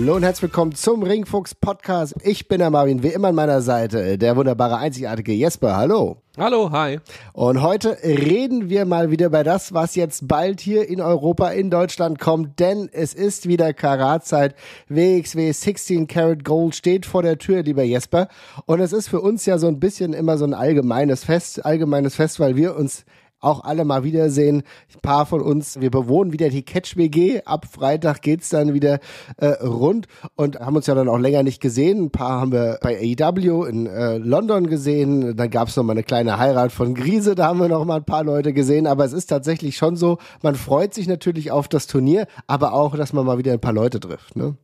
Hallo und herzlich willkommen zum Ringfuchs Podcast. Ich bin der Marvin, wie immer an meiner Seite, der wunderbare, einzigartige Jesper. Hallo. Hallo, hi. Und heute reden wir mal wieder über das, was jetzt bald hier in Europa, in Deutschland kommt, denn es ist wieder Karatzeit. WXW 16 Karat Gold steht vor der Tür, lieber Jesper. Und es ist für uns ja so ein bisschen immer so ein allgemeines Fest, allgemeines Fest, weil wir uns auch alle mal wiedersehen. Ein paar von uns, wir bewohnen wieder die Catch WG. Ab Freitag geht's dann wieder äh, rund und haben uns ja dann auch länger nicht gesehen. Ein paar haben wir bei AEW in äh, London gesehen. Dann gab's noch mal eine kleine Heirat von Grise, da haben wir noch mal ein paar Leute gesehen. Aber es ist tatsächlich schon so, man freut sich natürlich auf das Turnier, aber auch, dass man mal wieder ein paar Leute trifft. Ne?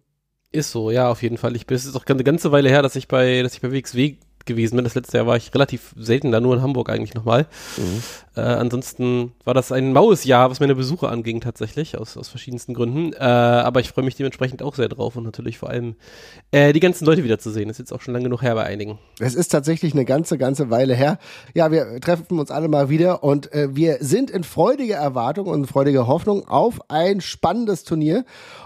Ist so, ja, auf jeden Fall. Ich bin, es ist auch eine ganze Weile her, dass ich bei, dass ich bei WXW gewesen bin. Das letzte Jahr war ich relativ selten da, nur in Hamburg eigentlich nochmal. Mhm. Äh, ansonsten war das ein maues Jahr, was meine Besuche anging tatsächlich, aus, aus verschiedensten Gründen. Äh, aber ich freue mich dementsprechend auch sehr drauf und natürlich vor allem äh, die ganzen Leute wiederzusehen. Ist jetzt auch schon lange genug her bei einigen. Es ist tatsächlich eine ganze, ganze Weile her. Ja, wir treffen uns alle mal wieder und äh, wir sind in freudiger Erwartung und freudiger Hoffnung auf ein spannendes Turnier.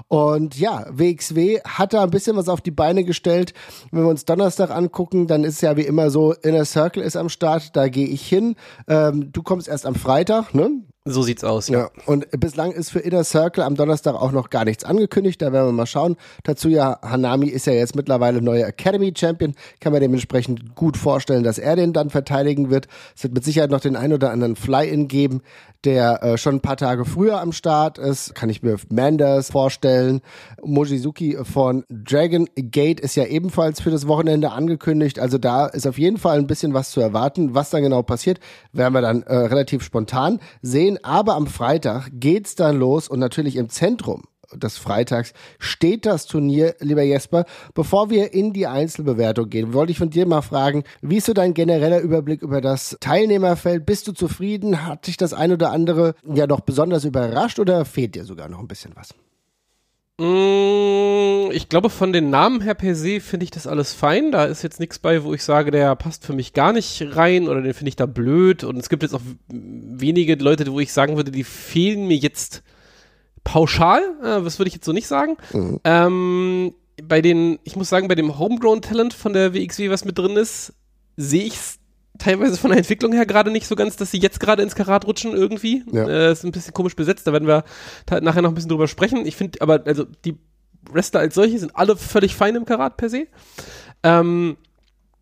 Und ja, WXW hat da ein bisschen was auf die Beine gestellt. Wenn wir uns Donnerstag angucken, dann ist ja wie immer so, Inner Circle ist am Start, da gehe ich hin. Ähm, du kommst erst am Freitag, ne? So sieht's aus, ja. ja. Und bislang ist für Inner Circle am Donnerstag auch noch gar nichts angekündigt. Da werden wir mal schauen. Tatsuya Hanami ist ja jetzt mittlerweile neuer Academy Champion. Kann man dementsprechend gut vorstellen, dass er den dann verteidigen wird. Es wird mit Sicherheit noch den ein oder anderen Fly-In geben, der äh, schon ein paar Tage früher am Start ist. Kann ich mir Manders vorstellen. Mojizuki von Dragon Gate ist ja ebenfalls für das Wochenende angekündigt. Also da ist auf jeden Fall ein bisschen was zu erwarten. Was dann genau passiert, werden wir dann äh, relativ spontan sehen aber am Freitag geht's dann los und natürlich im Zentrum des Freitags steht das Turnier, lieber Jesper. Bevor wir in die Einzelbewertung gehen, wollte ich von dir mal fragen, wie ist so dein genereller Überblick über das Teilnehmerfeld? Bist du zufrieden? Hat dich das ein oder andere ja doch besonders überrascht oder fehlt dir sogar noch ein bisschen was? Mm, ich glaube, von den Namen her per se finde ich das alles fein. Da ist jetzt nichts bei, wo ich sage, der passt für mich gar nicht rein oder den finde ich da blöd. Und es gibt jetzt auch wenige Leute, wo ich sagen würde, die fehlen mir jetzt pauschal. Äh, das würde ich jetzt so nicht sagen. Mhm. Ähm, bei den, ich muss sagen, bei dem Homegrown Talent von der WXW, was mit drin ist, sehe ich es teilweise von der Entwicklung her gerade nicht so ganz, dass sie jetzt gerade ins Karat rutschen irgendwie. Ja. Äh, ist ein bisschen komisch besetzt, da werden wir nachher noch ein bisschen drüber sprechen. Ich finde aber, also die Wrestler als solche sind alle völlig fein im Karat per se. Ähm,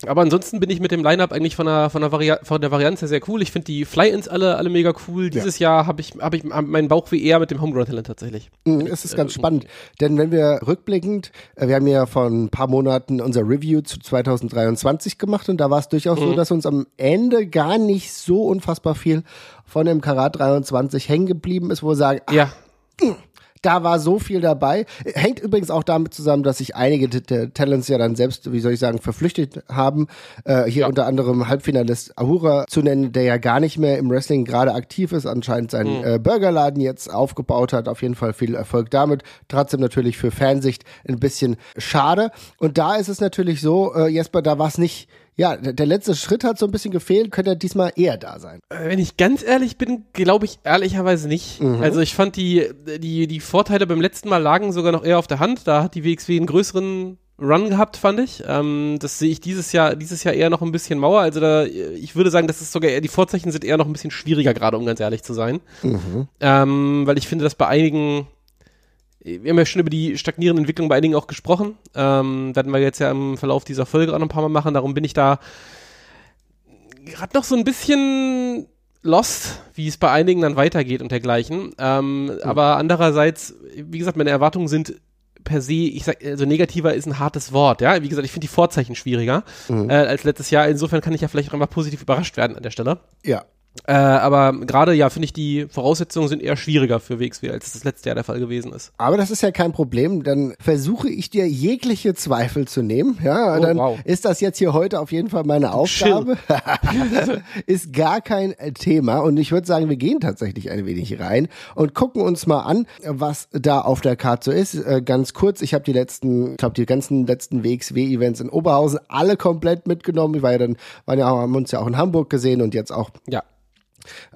aber ansonsten bin ich mit dem Line-Up eigentlich von der, von der, Vari von der Variante sehr cool. Ich finde die Fly-Ins alle, alle mega cool. Dieses ja. Jahr habe ich, hab ich meinen Bauch wie eher mit dem Homegrown-Talent tatsächlich. Mhm, es ist ganz äh, spannend, denn wenn wir rückblickend, äh, wir haben ja vor ein paar Monaten unser Review zu 2023 gemacht und da war es durchaus mhm. so, dass uns am Ende gar nicht so unfassbar viel von dem Karat 23 hängen geblieben ist, wo wir sagen, ach, ja. Da war so viel dabei. Hängt übrigens auch damit zusammen, dass sich einige Talents ja dann selbst, wie soll ich sagen, verflüchtet haben. Äh, hier ja. unter anderem Halbfinalist Ahura zu nennen, der ja gar nicht mehr im Wrestling gerade aktiv ist, anscheinend seinen mhm. äh, Burgerladen jetzt aufgebaut hat. Auf jeden Fall viel Erfolg damit. Trotzdem natürlich für Fansicht ein bisschen schade. Und da ist es natürlich so, äh, Jesper, da war es nicht ja, der letzte Schritt hat so ein bisschen gefehlt, könnte er diesmal eher da sein. Äh, wenn ich ganz ehrlich bin, glaube ich ehrlicherweise nicht. Mhm. Also ich fand die, die, die Vorteile beim letzten Mal lagen sogar noch eher auf der Hand. Da hat die WXW einen größeren Run gehabt, fand ich. Ähm, das sehe ich dieses Jahr, dieses Jahr eher noch ein bisschen Mauer. Also da, ich würde sagen, das ist sogar eher, die Vorzeichen sind eher noch ein bisschen schwieriger gerade, um ganz ehrlich zu sein. Mhm. Ähm, weil ich finde, dass bei einigen wir haben ja schon über die stagnierende Entwicklung bei einigen auch gesprochen. Ähm, werden wir jetzt ja im Verlauf dieser Folge auch noch ein paar Mal machen. Darum bin ich da gerade noch so ein bisschen lost, wie es bei einigen dann weitergeht und dergleichen. Ähm, mhm. Aber andererseits, wie gesagt, meine Erwartungen sind per se, ich sag, also negativer ist ein hartes Wort, ja. Wie gesagt, ich finde die Vorzeichen schwieriger mhm. äh, als letztes Jahr. Insofern kann ich ja vielleicht auch einfach positiv überrascht werden an der Stelle. Ja. Äh, aber gerade ja, finde ich, die Voraussetzungen sind eher schwieriger für WXW, als es das letzte Jahr der Fall gewesen ist. Aber das ist ja kein Problem. Dann versuche ich dir jegliche Zweifel zu nehmen. Ja, oh, dann wow. ist das jetzt hier heute auf jeden Fall meine Aufgabe. ist gar kein Thema. Und ich würde sagen, wir gehen tatsächlich ein wenig rein und gucken uns mal an, was da auf der Karte so ist. Äh, ganz kurz, ich habe die letzten, ich glaube, die ganzen letzten WXW-Events in Oberhausen alle komplett mitgenommen. Wir waren ja dann, waren ja auch, haben uns ja auch in Hamburg gesehen und jetzt auch ja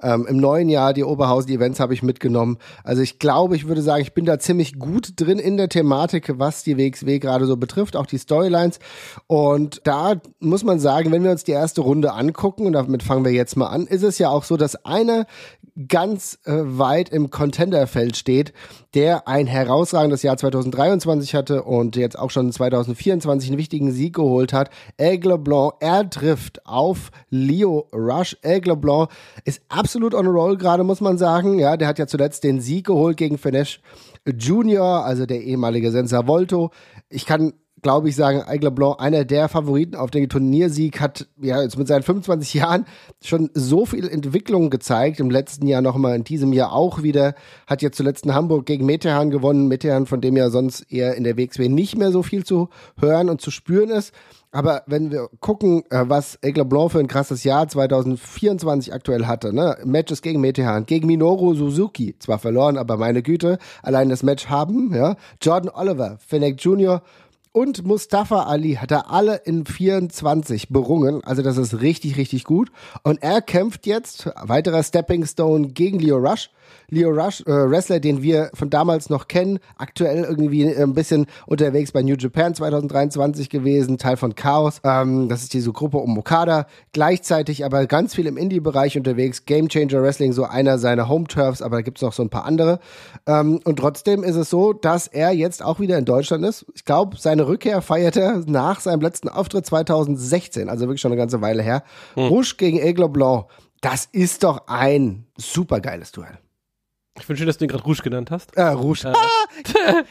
Ähm, Im neuen Jahr die Oberhausen-Events habe ich mitgenommen. Also ich glaube, ich würde sagen, ich bin da ziemlich gut drin in der Thematik, was die WXW gerade so betrifft, auch die Storylines. Und da muss man sagen, wenn wir uns die erste Runde angucken, und damit fangen wir jetzt mal an, ist es ja auch so, dass einer ganz äh, weit im Contenderfeld steht, der ein herausragendes Jahr 2023 hatte und jetzt auch schon 2024 einen wichtigen Sieg geholt hat. Aigle Blanc, er trifft auf Leo Rush. Aigle Blanc ist absolut on a roll gerade, muss man sagen. Ja, der hat ja zuletzt den Sieg geholt gegen Finesse Junior, also der ehemalige Sensor Volto. Ich kann glaube ich, sagen, Aigle Blanc, einer der Favoriten auf den Turniersieg, hat ja jetzt mit seinen 25 Jahren schon so viel Entwicklung gezeigt. Im letzten Jahr nochmal, in diesem Jahr auch wieder. Hat jetzt zuletzt in Hamburg gegen Metehan gewonnen. Metehan, von dem ja sonst eher in der WXW nicht mehr so viel zu hören und zu spüren ist. Aber wenn wir gucken, äh, was Aigle Blanc für ein krasses Jahr 2024 aktuell hatte, ne? Matches gegen Metehan, gegen Minoru Suzuki, zwar verloren, aber meine Güte, allein das Match haben, ja. Jordan Oliver, Fennec Jr., und Mustafa Ali hat er alle in 24 berungen. Also das ist richtig, richtig gut. Und er kämpft jetzt, weiterer Stepping Stone gegen Leo Rush. Leo Rush, äh, Wrestler, den wir von damals noch kennen, aktuell irgendwie äh, ein bisschen unterwegs bei New Japan 2023 gewesen, Teil von Chaos. Ähm, das ist diese Gruppe um Okada. Gleichzeitig aber ganz viel im Indie-Bereich unterwegs. Game Changer Wrestling, so einer seiner Home-Turfs, aber da gibt's noch so ein paar andere. Ähm, und trotzdem ist es so, dass er jetzt auch wieder in Deutschland ist. Ich glaube, seine Rückkehr feiert er nach seinem letzten Auftritt 2016, also wirklich schon eine ganze Weile her. Hm. Rouge gegen Aigle Blanc. Das ist doch ein supergeiles Duell. Ich finde schön, dass du ihn gerade Rouge genannt hast. Äh, Rouge. Äh.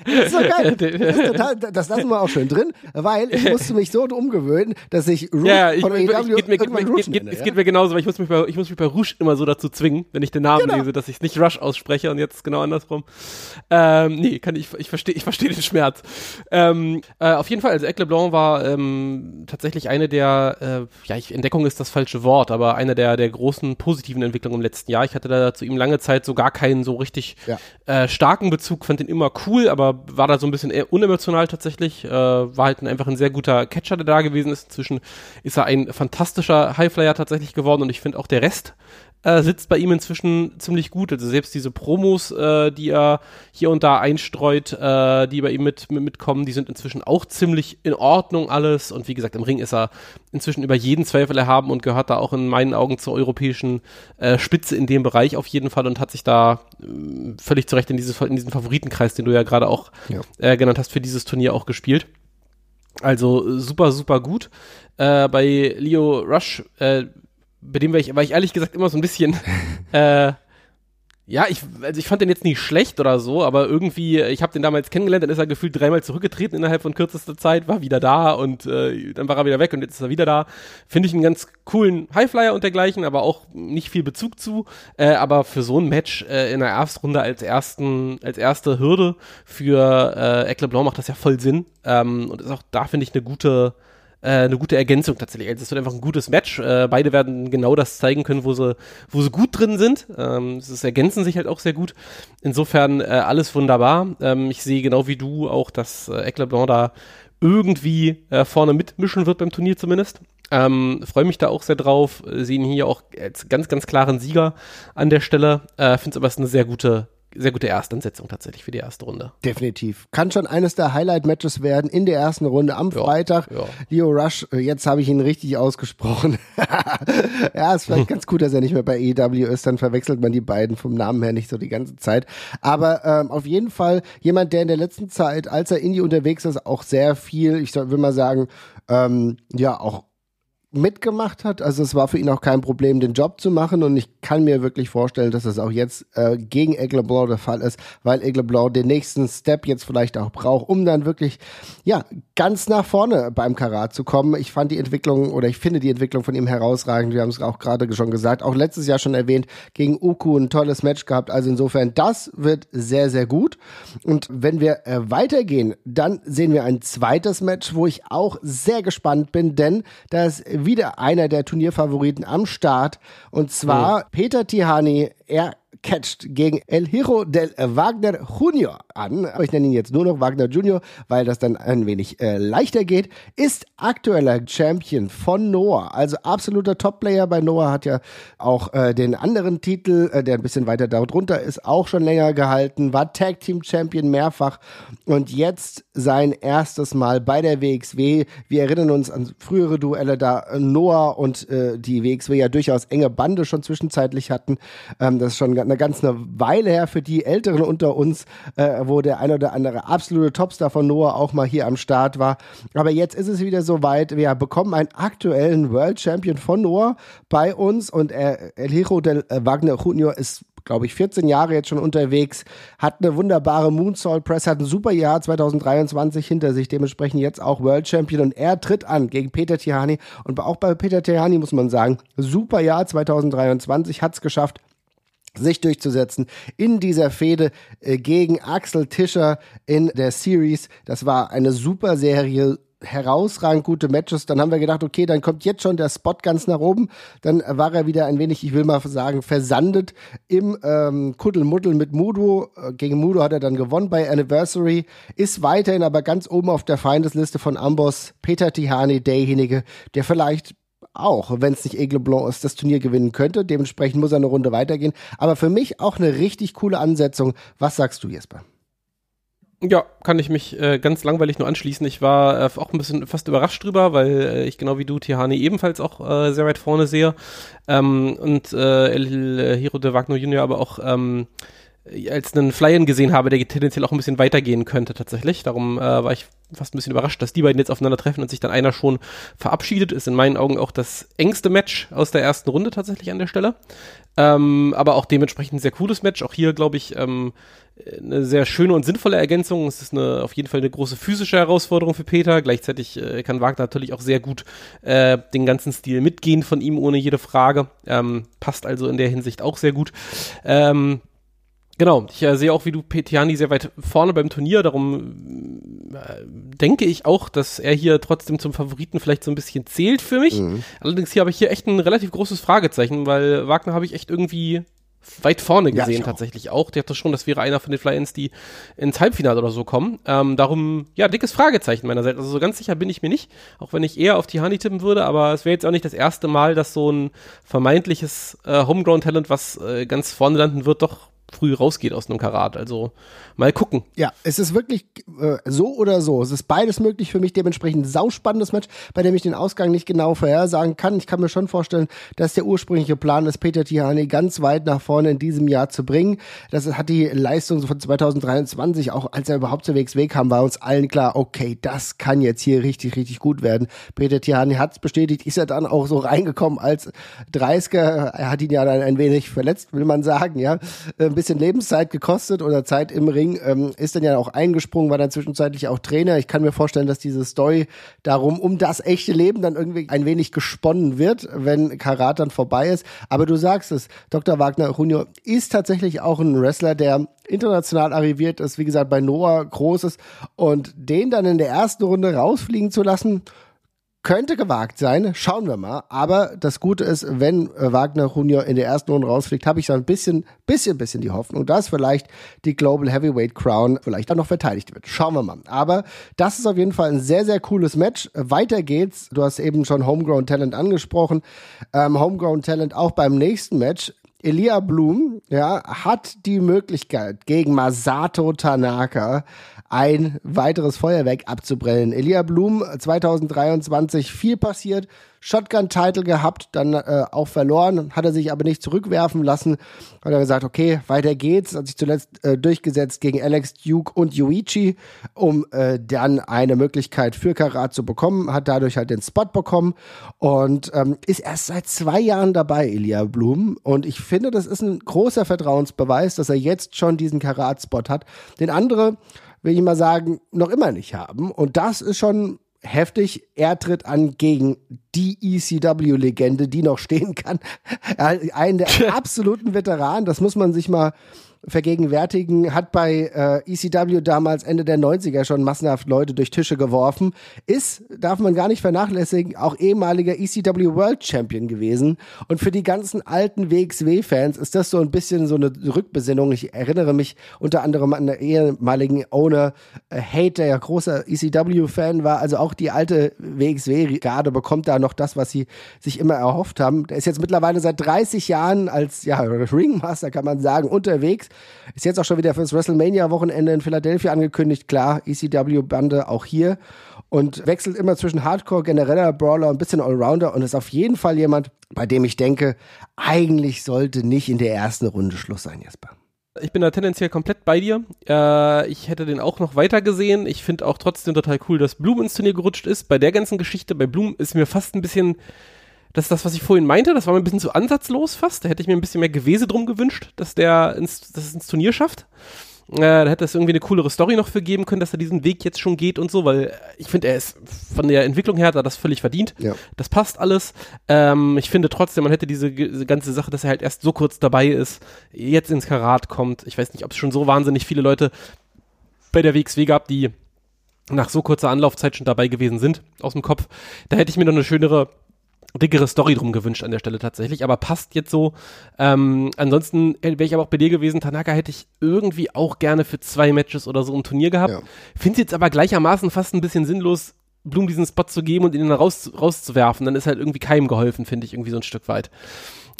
das ist so geil. Das, ist total, das lassen wir auch schön drin, weil ich musste mich so umgewöhnen, dass ich Rouge ja, ich, von ich, AEW geht mir, geht, Rouge geht, nenne, Es ja? geht mir genauso, weil ich muss, mich bei, ich muss mich bei Rouge immer so dazu zwingen, wenn ich den Namen genau. lese, dass ich es nicht Rush ausspreche und jetzt genau andersrum. Ähm, nee, kann ich, ich verstehe ich versteh den Schmerz. Ähm, äh, auf jeden Fall, also Ec LeBlanc war ähm, tatsächlich eine der, äh, ja, ich, Entdeckung ist das falsche Wort, aber eine der, der großen positiven Entwicklungen im letzten Jahr. Ich hatte da zu ihm lange Zeit so gar keinen so richtig ja. äh, starken Bezug, fand den immer cool, aber war da so ein bisschen eher unemotional tatsächlich. Äh, war halt ein, einfach ein sehr guter Catcher, der da gewesen ist. Inzwischen ist er ein fantastischer Highflyer tatsächlich geworden und ich finde auch der Rest äh, sitzt bei ihm inzwischen ziemlich gut. Also selbst diese Promos, äh, die er hier und da einstreut, äh, die bei ihm mit, mit, mitkommen, die sind inzwischen auch ziemlich in Ordnung alles. Und wie gesagt, im Ring ist er inzwischen über jeden Zweifel erhaben und gehört da auch in meinen Augen zur europäischen äh, Spitze in dem Bereich auf jeden Fall und hat sich da äh, völlig zu Recht in, dieses, in diesen Favoritenkreis, den du ja gerade auch ja. äh, genannt hast, für dieses Turnier auch gespielt. Also super, super gut. Äh, bei Leo Rush äh, bei dem war ich, war ich ehrlich gesagt immer so ein bisschen, äh, ja, ich, also ich fand den jetzt nicht schlecht oder so, aber irgendwie, ich habe den damals kennengelernt, dann ist er gefühlt dreimal zurückgetreten innerhalb von kürzester Zeit, war wieder da und äh, dann war er wieder weg und jetzt ist er wieder da. Finde ich einen ganz coolen Highflyer und dergleichen, aber auch nicht viel Bezug zu. Äh, aber für so ein Match äh, in der Erstrunde als ersten, als erste Hürde für äh, Eccle Blanc macht das ja voll Sinn. Ähm, und ist auch da, finde ich, eine gute, äh, eine gute Ergänzung tatsächlich. Also es wird einfach ein gutes Match. Äh, beide werden genau das zeigen können, wo sie, wo sie gut drin sind. Ähm, es ergänzen sich halt auch sehr gut. Insofern äh, alles wunderbar. Ähm, ich sehe genau wie du auch, dass äh, Ecler Blanc da irgendwie äh, vorne mitmischen wird beim Turnier zumindest. Ähm, Freue mich da auch sehr drauf. Sehen hier auch als ganz, ganz klaren Sieger an der Stelle. Äh, Finde es aber eine sehr gute, sehr gute Erstansetzung tatsächlich für die erste Runde. Definitiv. Kann schon eines der Highlight-Matches werden in der ersten Runde am ja, Freitag. Ja. Leo Rush, äh, jetzt habe ich ihn richtig ausgesprochen. ja, ist vielleicht ganz gut, dass er nicht mehr bei EW ist, dann verwechselt man die beiden vom Namen her nicht so die ganze Zeit. Aber ähm, auf jeden Fall jemand, der in der letzten Zeit, als er Indie unterwegs ist, auch sehr viel, ich will mal sagen, ähm, ja, auch mitgemacht hat. Also es war für ihn auch kein Problem, den Job zu machen und ich kann mir wirklich vorstellen, dass es auch jetzt äh, gegen Aigle Blanc der Fall ist, weil Aigle Blanc den nächsten Step jetzt vielleicht auch braucht, um dann wirklich ja ganz nach vorne beim Karat zu kommen. Ich fand die Entwicklung oder ich finde die Entwicklung von ihm herausragend. Wir haben es auch gerade schon gesagt, auch letztes Jahr schon erwähnt, gegen Uku ein tolles Match gehabt. Also insofern, das wird sehr, sehr gut. Und wenn wir äh, weitergehen, dann sehen wir ein zweites Match, wo ich auch sehr gespannt bin, denn das wieder einer der Turnierfavoriten am Start. Und zwar oh. Peter Tihani. Er catcht gegen El Hiro del Wagner Junior an. Ich nenne ihn jetzt nur noch Wagner Junior, weil das dann ein wenig äh, leichter geht. Ist aktueller Champion von Noah, also absoluter Top-Player bei Noah, hat ja auch äh, den anderen Titel, äh, der ein bisschen weiter darunter ist, auch schon länger gehalten, war Tag Team Champion mehrfach und jetzt sein erstes Mal bei der WXW. Wir erinnern uns an frühere Duelle, da Noah und äh, die WXW ja durchaus enge Bande schon zwischenzeitlich hatten. Ähm, das ist schon eine ganze Weile her für die Älteren unter uns, äh, wo der ein oder andere absolute Topstar von Noah auch mal hier am Start war. Aber jetzt ist es wieder soweit. Wir bekommen einen aktuellen World Champion von Noah bei uns und äh, El Hijo del Wagner Junior ist glaube ich, 14 Jahre jetzt schon unterwegs, hat eine wunderbare Moonsault Press, hat ein super Jahr 2023 hinter sich, dementsprechend jetzt auch World Champion und er tritt an gegen Peter Tihani und auch bei Peter Tihani muss man sagen, super Jahr 2023, hat es geschafft, sich durchzusetzen in dieser Fehde äh, gegen Axel Tischer in der Series. Das war eine super Serie, herausragend gute Matches. Dann haben wir gedacht, okay, dann kommt jetzt schon der Spot ganz nach oben. Dann war er wieder ein wenig, ich will mal sagen, versandet im ähm, Kuddelmuddel mit Mudo. Äh, gegen Mudo hat er dann gewonnen bei Anniversary. Ist weiterhin aber ganz oben auf der Feindesliste von Amboss. Peter Tihani, derjenige, der vielleicht auch, wenn es nicht Aigle Blanc ist, das Turnier gewinnen könnte. Dementsprechend muss er eine Runde weitergehen. Aber für mich auch eine richtig coole Ansetzung. Was sagst du, Jesper? Ja, kann ich mich äh, ganz langweilig nur anschließen. Ich war äh, auch ein bisschen fast überrascht drüber, weil äh, ich genau wie du Tihani ebenfalls auch äh, sehr weit vorne sehe. Ähm, und äh, El Hiro de Wagner Junior aber auch ähm, als einen Fly-In gesehen habe, der tendenziell auch ein bisschen weitergehen könnte tatsächlich. Darum äh, war ich fast ein bisschen überrascht, dass die beiden jetzt aufeinandertreffen und sich dann einer schon verabschiedet. Ist in meinen Augen auch das engste Match aus der ersten Runde tatsächlich an der Stelle. Ähm, aber auch dementsprechend ein sehr cooles Match. Auch hier, glaube ich, ähm, eine sehr schöne und sinnvolle Ergänzung. Es ist eine, auf jeden Fall eine große physische Herausforderung für Peter. Gleichzeitig äh, kann Wagner natürlich auch sehr gut äh, den ganzen Stil mitgehen von ihm, ohne jede Frage. Ähm, passt also in der Hinsicht auch sehr gut. Ähm, Genau, ich äh, sehe auch wie du Petiani sehr weit vorne beim Turnier, darum äh, denke ich auch, dass er hier trotzdem zum Favoriten vielleicht so ein bisschen zählt für mich. Mhm. Allerdings hier habe ich hier echt ein relativ großes Fragezeichen, weil Wagner habe ich echt irgendwie weit vorne gesehen ja, tatsächlich auch. Der hatte schon, das wäre einer von den Fly-Ins, die ins Halbfinale oder so kommen. Ähm, darum, ja, dickes Fragezeichen meinerseits. Also so ganz sicher bin ich mir nicht, auch wenn ich eher auf die Honey tippen würde, aber es wäre jetzt auch nicht das erste Mal, dass so ein vermeintliches äh, Homegrown-Talent, was äh, ganz vorne landen wird, doch früh rausgeht aus einem Karat. Also mal gucken. Ja, es ist wirklich äh, so oder so. Es ist beides möglich für mich. Dementsprechend sauspannendes Match, bei dem ich den Ausgang nicht genau vorhersagen kann. Ich kann mir schon vorstellen, dass der ursprüngliche Plan ist, Peter Tihani ganz weit nach vorne in diesem Jahr zu bringen. Das hat die Leistung von 2023, auch als er überhaupt zur WXW kam, war uns allen klar, okay, das kann jetzt hier richtig, richtig gut werden. Peter Tihani hat es bestätigt, ist er dann auch so reingekommen als 30er. Er hat ihn ja dann ein wenig verletzt, will man sagen, ja. Ein bisschen Lebenszeit gekostet oder Zeit im Ring, ähm, ist dann ja auch eingesprungen, war dann zwischenzeitlich auch Trainer. Ich kann mir vorstellen, dass diese Story darum, um das echte Leben dann irgendwie ein wenig gesponnen wird, wenn Karat dann vorbei ist. Aber du sagst es, Dr. Wagner Junior ist tatsächlich auch ein Wrestler, der international arriviert ist, wie gesagt, bei Noah groß ist und den dann in der ersten Runde rausfliegen zu lassen, könnte gewagt sein, schauen wir mal. Aber das Gute ist, wenn äh, Wagner Junior in der ersten Runde rausfliegt, habe ich so ein bisschen, bisschen, bisschen die Hoffnung, dass vielleicht die Global Heavyweight Crown vielleicht auch noch verteidigt wird. Schauen wir mal. Aber das ist auf jeden Fall ein sehr, sehr cooles Match. Weiter geht's. Du hast eben schon Homegrown Talent angesprochen. Ähm, Homegrown Talent auch beim nächsten Match. Elia Blum, ja, hat die Möglichkeit gegen Masato Tanaka ein weiteres Feuerwerk abzubrennen. Elia Blum 2023 viel passiert, Shotgun-Title gehabt, dann äh, auch verloren, hat er sich aber nicht zurückwerfen lassen. Hat er gesagt, okay, weiter geht's. Hat sich zuletzt äh, durchgesetzt gegen Alex Duke und Yuichi, um äh, dann eine Möglichkeit für Karat zu bekommen. Hat dadurch halt den Spot bekommen und ähm, ist erst seit zwei Jahren dabei, Elia Blum. Und ich finde, das ist ein großer Vertrauensbeweis, dass er jetzt schon diesen Karat-Spot hat. Den andere will ich mal sagen, noch immer nicht haben. Und das ist schon heftig. Er tritt an gegen die ECW-Legende, die noch stehen kann. Einen der absoluten Veteranen, das muss man sich mal vergegenwärtigen, hat bei äh, ECW damals Ende der 90er schon massenhaft Leute durch Tische geworfen, ist, darf man gar nicht vernachlässigen, auch ehemaliger ECW World Champion gewesen. Und für die ganzen alten WXW-Fans ist das so ein bisschen so eine Rückbesinnung. Ich erinnere mich unter anderem an den ehemaligen Owner äh, Hate, der ja großer ECW-Fan war. Also auch die alte WXW-Garde bekommt da noch das, was sie sich immer erhofft haben. Der ist jetzt mittlerweile seit 30 Jahren als ja, Ringmaster, kann man sagen, unterwegs ist jetzt auch schon wieder fürs WrestleMania-Wochenende in Philadelphia angekündigt. Klar, ECW-Bande auch hier. Und wechselt immer zwischen Hardcore, genereller Brawler und ein bisschen Allrounder und ist auf jeden Fall jemand, bei dem ich denke, eigentlich sollte nicht in der ersten Runde Schluss sein, Jesper. Ich bin da tendenziell komplett bei dir. Äh, ich hätte den auch noch weiter gesehen. Ich finde auch trotzdem total cool, dass Bloom ins Turnier gerutscht ist. Bei der ganzen Geschichte, bei Bloom ist mir fast ein bisschen das ist das, was ich vorhin meinte. Das war mir ein bisschen zu ansatzlos fast. Da hätte ich mir ein bisschen mehr Gewese drum gewünscht, dass der ins, dass es ins Turnier schafft. Äh, da hätte es irgendwie eine coolere Story noch für geben können, dass er diesen Weg jetzt schon geht und so, weil ich finde, er ist von der Entwicklung her hat er das völlig verdient. Ja. Das passt alles. Ähm, ich finde trotzdem, man hätte diese, diese, ganze Sache, dass er halt erst so kurz dabei ist, jetzt ins Karat kommt. Ich weiß nicht, ob es schon so wahnsinnig viele Leute bei der WXW gab, die nach so kurzer Anlaufzeit schon dabei gewesen sind, aus dem Kopf. Da hätte ich mir noch eine schönere dickere Story drum gewünscht an der Stelle tatsächlich, aber passt jetzt so. Ähm, ansonsten wäre ich aber auch bei dir gewesen, Tanaka hätte ich irgendwie auch gerne für zwei Matches oder so ein Turnier gehabt. Ja. Finde es jetzt aber gleichermaßen fast ein bisschen sinnlos, Blum diesen Spot zu geben und ihn dann raus, rauszuwerfen. Dann ist halt irgendwie keinem geholfen, finde ich, irgendwie so ein Stück weit.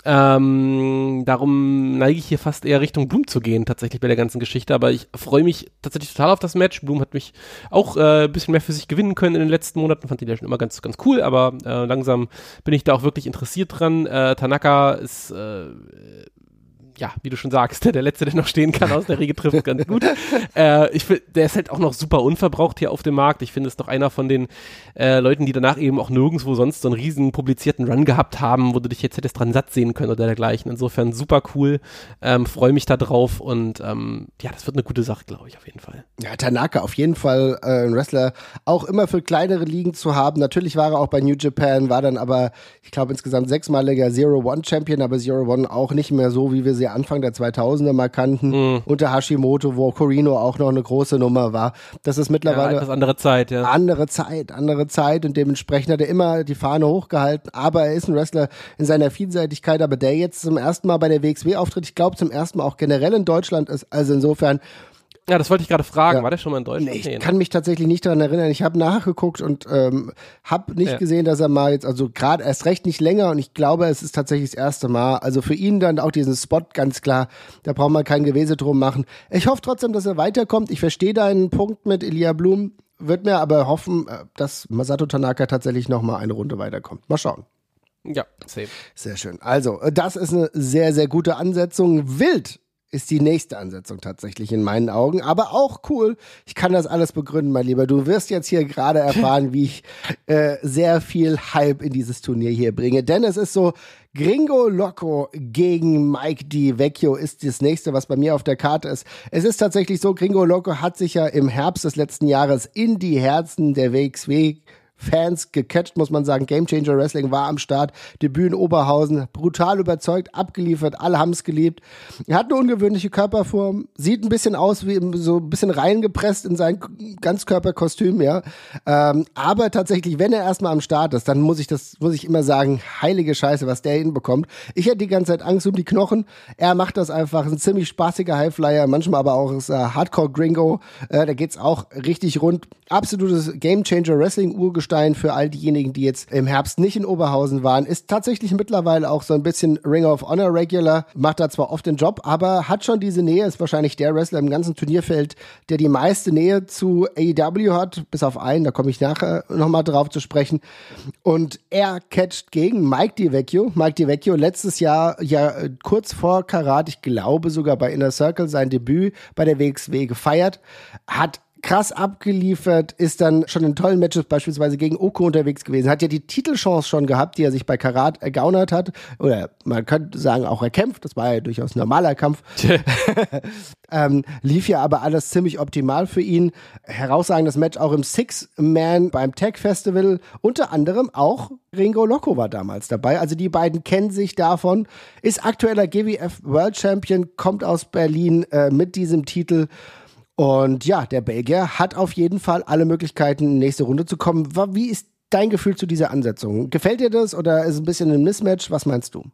Ähm, darum neige ich hier fast eher Richtung Blum zu gehen, tatsächlich bei der ganzen Geschichte. Aber ich freue mich tatsächlich total auf das Match. Blum hat mich auch äh, bisschen mehr für sich gewinnen können in den letzten Monaten. Fand ihn ja schon immer ganz, ganz cool, aber äh, langsam bin ich da auch wirklich interessiert dran. Äh, Tanaka ist äh, ja, wie du schon sagst, der letzte, der noch stehen kann aus der Riege trifft ganz gut. äh, ich finde, der ist halt auch noch super unverbraucht hier auf dem Markt. Ich finde es doch einer von den äh, Leuten, die danach eben auch nirgendwo sonst so einen riesen publizierten Run gehabt haben, wo du dich jetzt hättest dran satt sehen können oder dergleichen. Insofern super cool. Ähm, Freue mich da drauf und ähm, ja, das wird eine gute Sache, glaube ich, auf jeden Fall. Ja, Tanaka auf jeden Fall äh, ein Wrestler, auch immer für kleinere Ligen zu haben. Natürlich war er auch bei New Japan, war dann aber, ich glaube, insgesamt sechsmaliger Zero-One-Champion, aber Zero-One auch nicht mehr so, wie wir sie Anfang der 2000er mal kannten, mhm. unter Hashimoto, wo Corino auch noch eine große Nummer war. Das ist mittlerweile ja, andere Zeit, ja. Andere Zeit, andere Zeit und dementsprechend hat er immer die Fahne hochgehalten, aber er ist ein Wrestler in seiner Vielseitigkeit, aber der jetzt zum ersten Mal bei der WXW auftritt, ich glaube zum ersten Mal auch generell in Deutschland ist, also insofern ja, das wollte ich gerade fragen. Ja. War der schon mal in Deutschland? Nee, ich nee, kann mich tatsächlich nicht daran erinnern. Ich habe nachgeguckt und ähm, habe nicht ja. gesehen, dass er mal jetzt, also gerade erst recht nicht länger und ich glaube, es ist tatsächlich das erste Mal. Also für ihn dann auch diesen Spot, ganz klar, da braucht man kein Gewese drum machen. Ich hoffe trotzdem, dass er weiterkommt. Ich verstehe deinen Punkt mit Elia Blum, wird mir aber hoffen, äh, dass Masato Tanaka tatsächlich noch mal eine Runde weiterkommt. Mal schauen. Ja, safe. Sehr schön. Also, äh, das ist eine sehr, sehr gute Ansetzung. Wild ist die nächste Ansetzung tatsächlich in meinen Augen. Aber auch cool. Ich kann das alles begründen, mein Lieber. Du wirst jetzt hier gerade erfahren, wie ich äh, sehr viel Hype in dieses Turnier hier bringe. Denn es ist so, Gringo Loco gegen Mike Di Vecchio ist das nächste, was bei mir auf der Karte ist. Es ist tatsächlich so, Gringo Loco hat sich ja im Herbst des letzten Jahres in die Herzen der WXW Fans gecatcht, muss man sagen. Game Changer Wrestling war am Start. Debüt in Oberhausen. Brutal überzeugt, abgeliefert. Alle haben es geliebt. Er hat eine ungewöhnliche Körperform. Sieht ein bisschen aus wie so ein bisschen reingepresst in sein Ganzkörperkostüm, ja. Ähm, aber tatsächlich, wenn er erstmal am Start ist, dann muss ich das, muss ich immer sagen, heilige Scheiße, was der hinbekommt. Ich hätte die ganze Zeit Angst um die Knochen. Er macht das einfach. Ein ziemlich spaßiger Highflyer. Manchmal aber auch ist Hardcore Gringo. Äh, da geht's auch richtig rund. Absolutes Game Changer Wrestling Urgestein Urgestein für all diejenigen, die jetzt im Herbst nicht in Oberhausen waren, ist tatsächlich mittlerweile auch so ein bisschen Ring of Honor Regular, macht da zwar oft den Job, aber hat schon diese Nähe, ist wahrscheinlich der Wrestler im ganzen Turnierfeld, der die meiste Nähe zu AEW hat, bis auf einen, da komme ich nachher nochmal drauf zu sprechen. Und er catcht gegen Mike DiVecchio. Mike DiVecchio letztes Jahr ja kurz vor Karat, ich glaube sogar bei Inner Circle sein Debüt bei der WXW gefeiert, hat krass abgeliefert, ist dann schon in tollen Matches beispielsweise gegen Oko unterwegs gewesen, hat ja die Titelchance schon gehabt, die er sich bei Karat ergaunert hat, oder man könnte sagen auch erkämpft, das war ja durchaus ein normaler Kampf. ähm, lief ja aber alles ziemlich optimal für ihn. Herausragendes Match auch im Six-Man beim Tech Festival, unter anderem auch Ringo Loco war damals dabei, also die beiden kennen sich davon, ist aktueller GWF World Champion, kommt aus Berlin äh, mit diesem Titel und ja, der Belgier hat auf jeden Fall alle Möglichkeiten, in die nächste Runde zu kommen. Wie ist dein Gefühl zu dieser Ansetzung? Gefällt dir das oder ist es ein bisschen ein Mismatch? Was meinst du?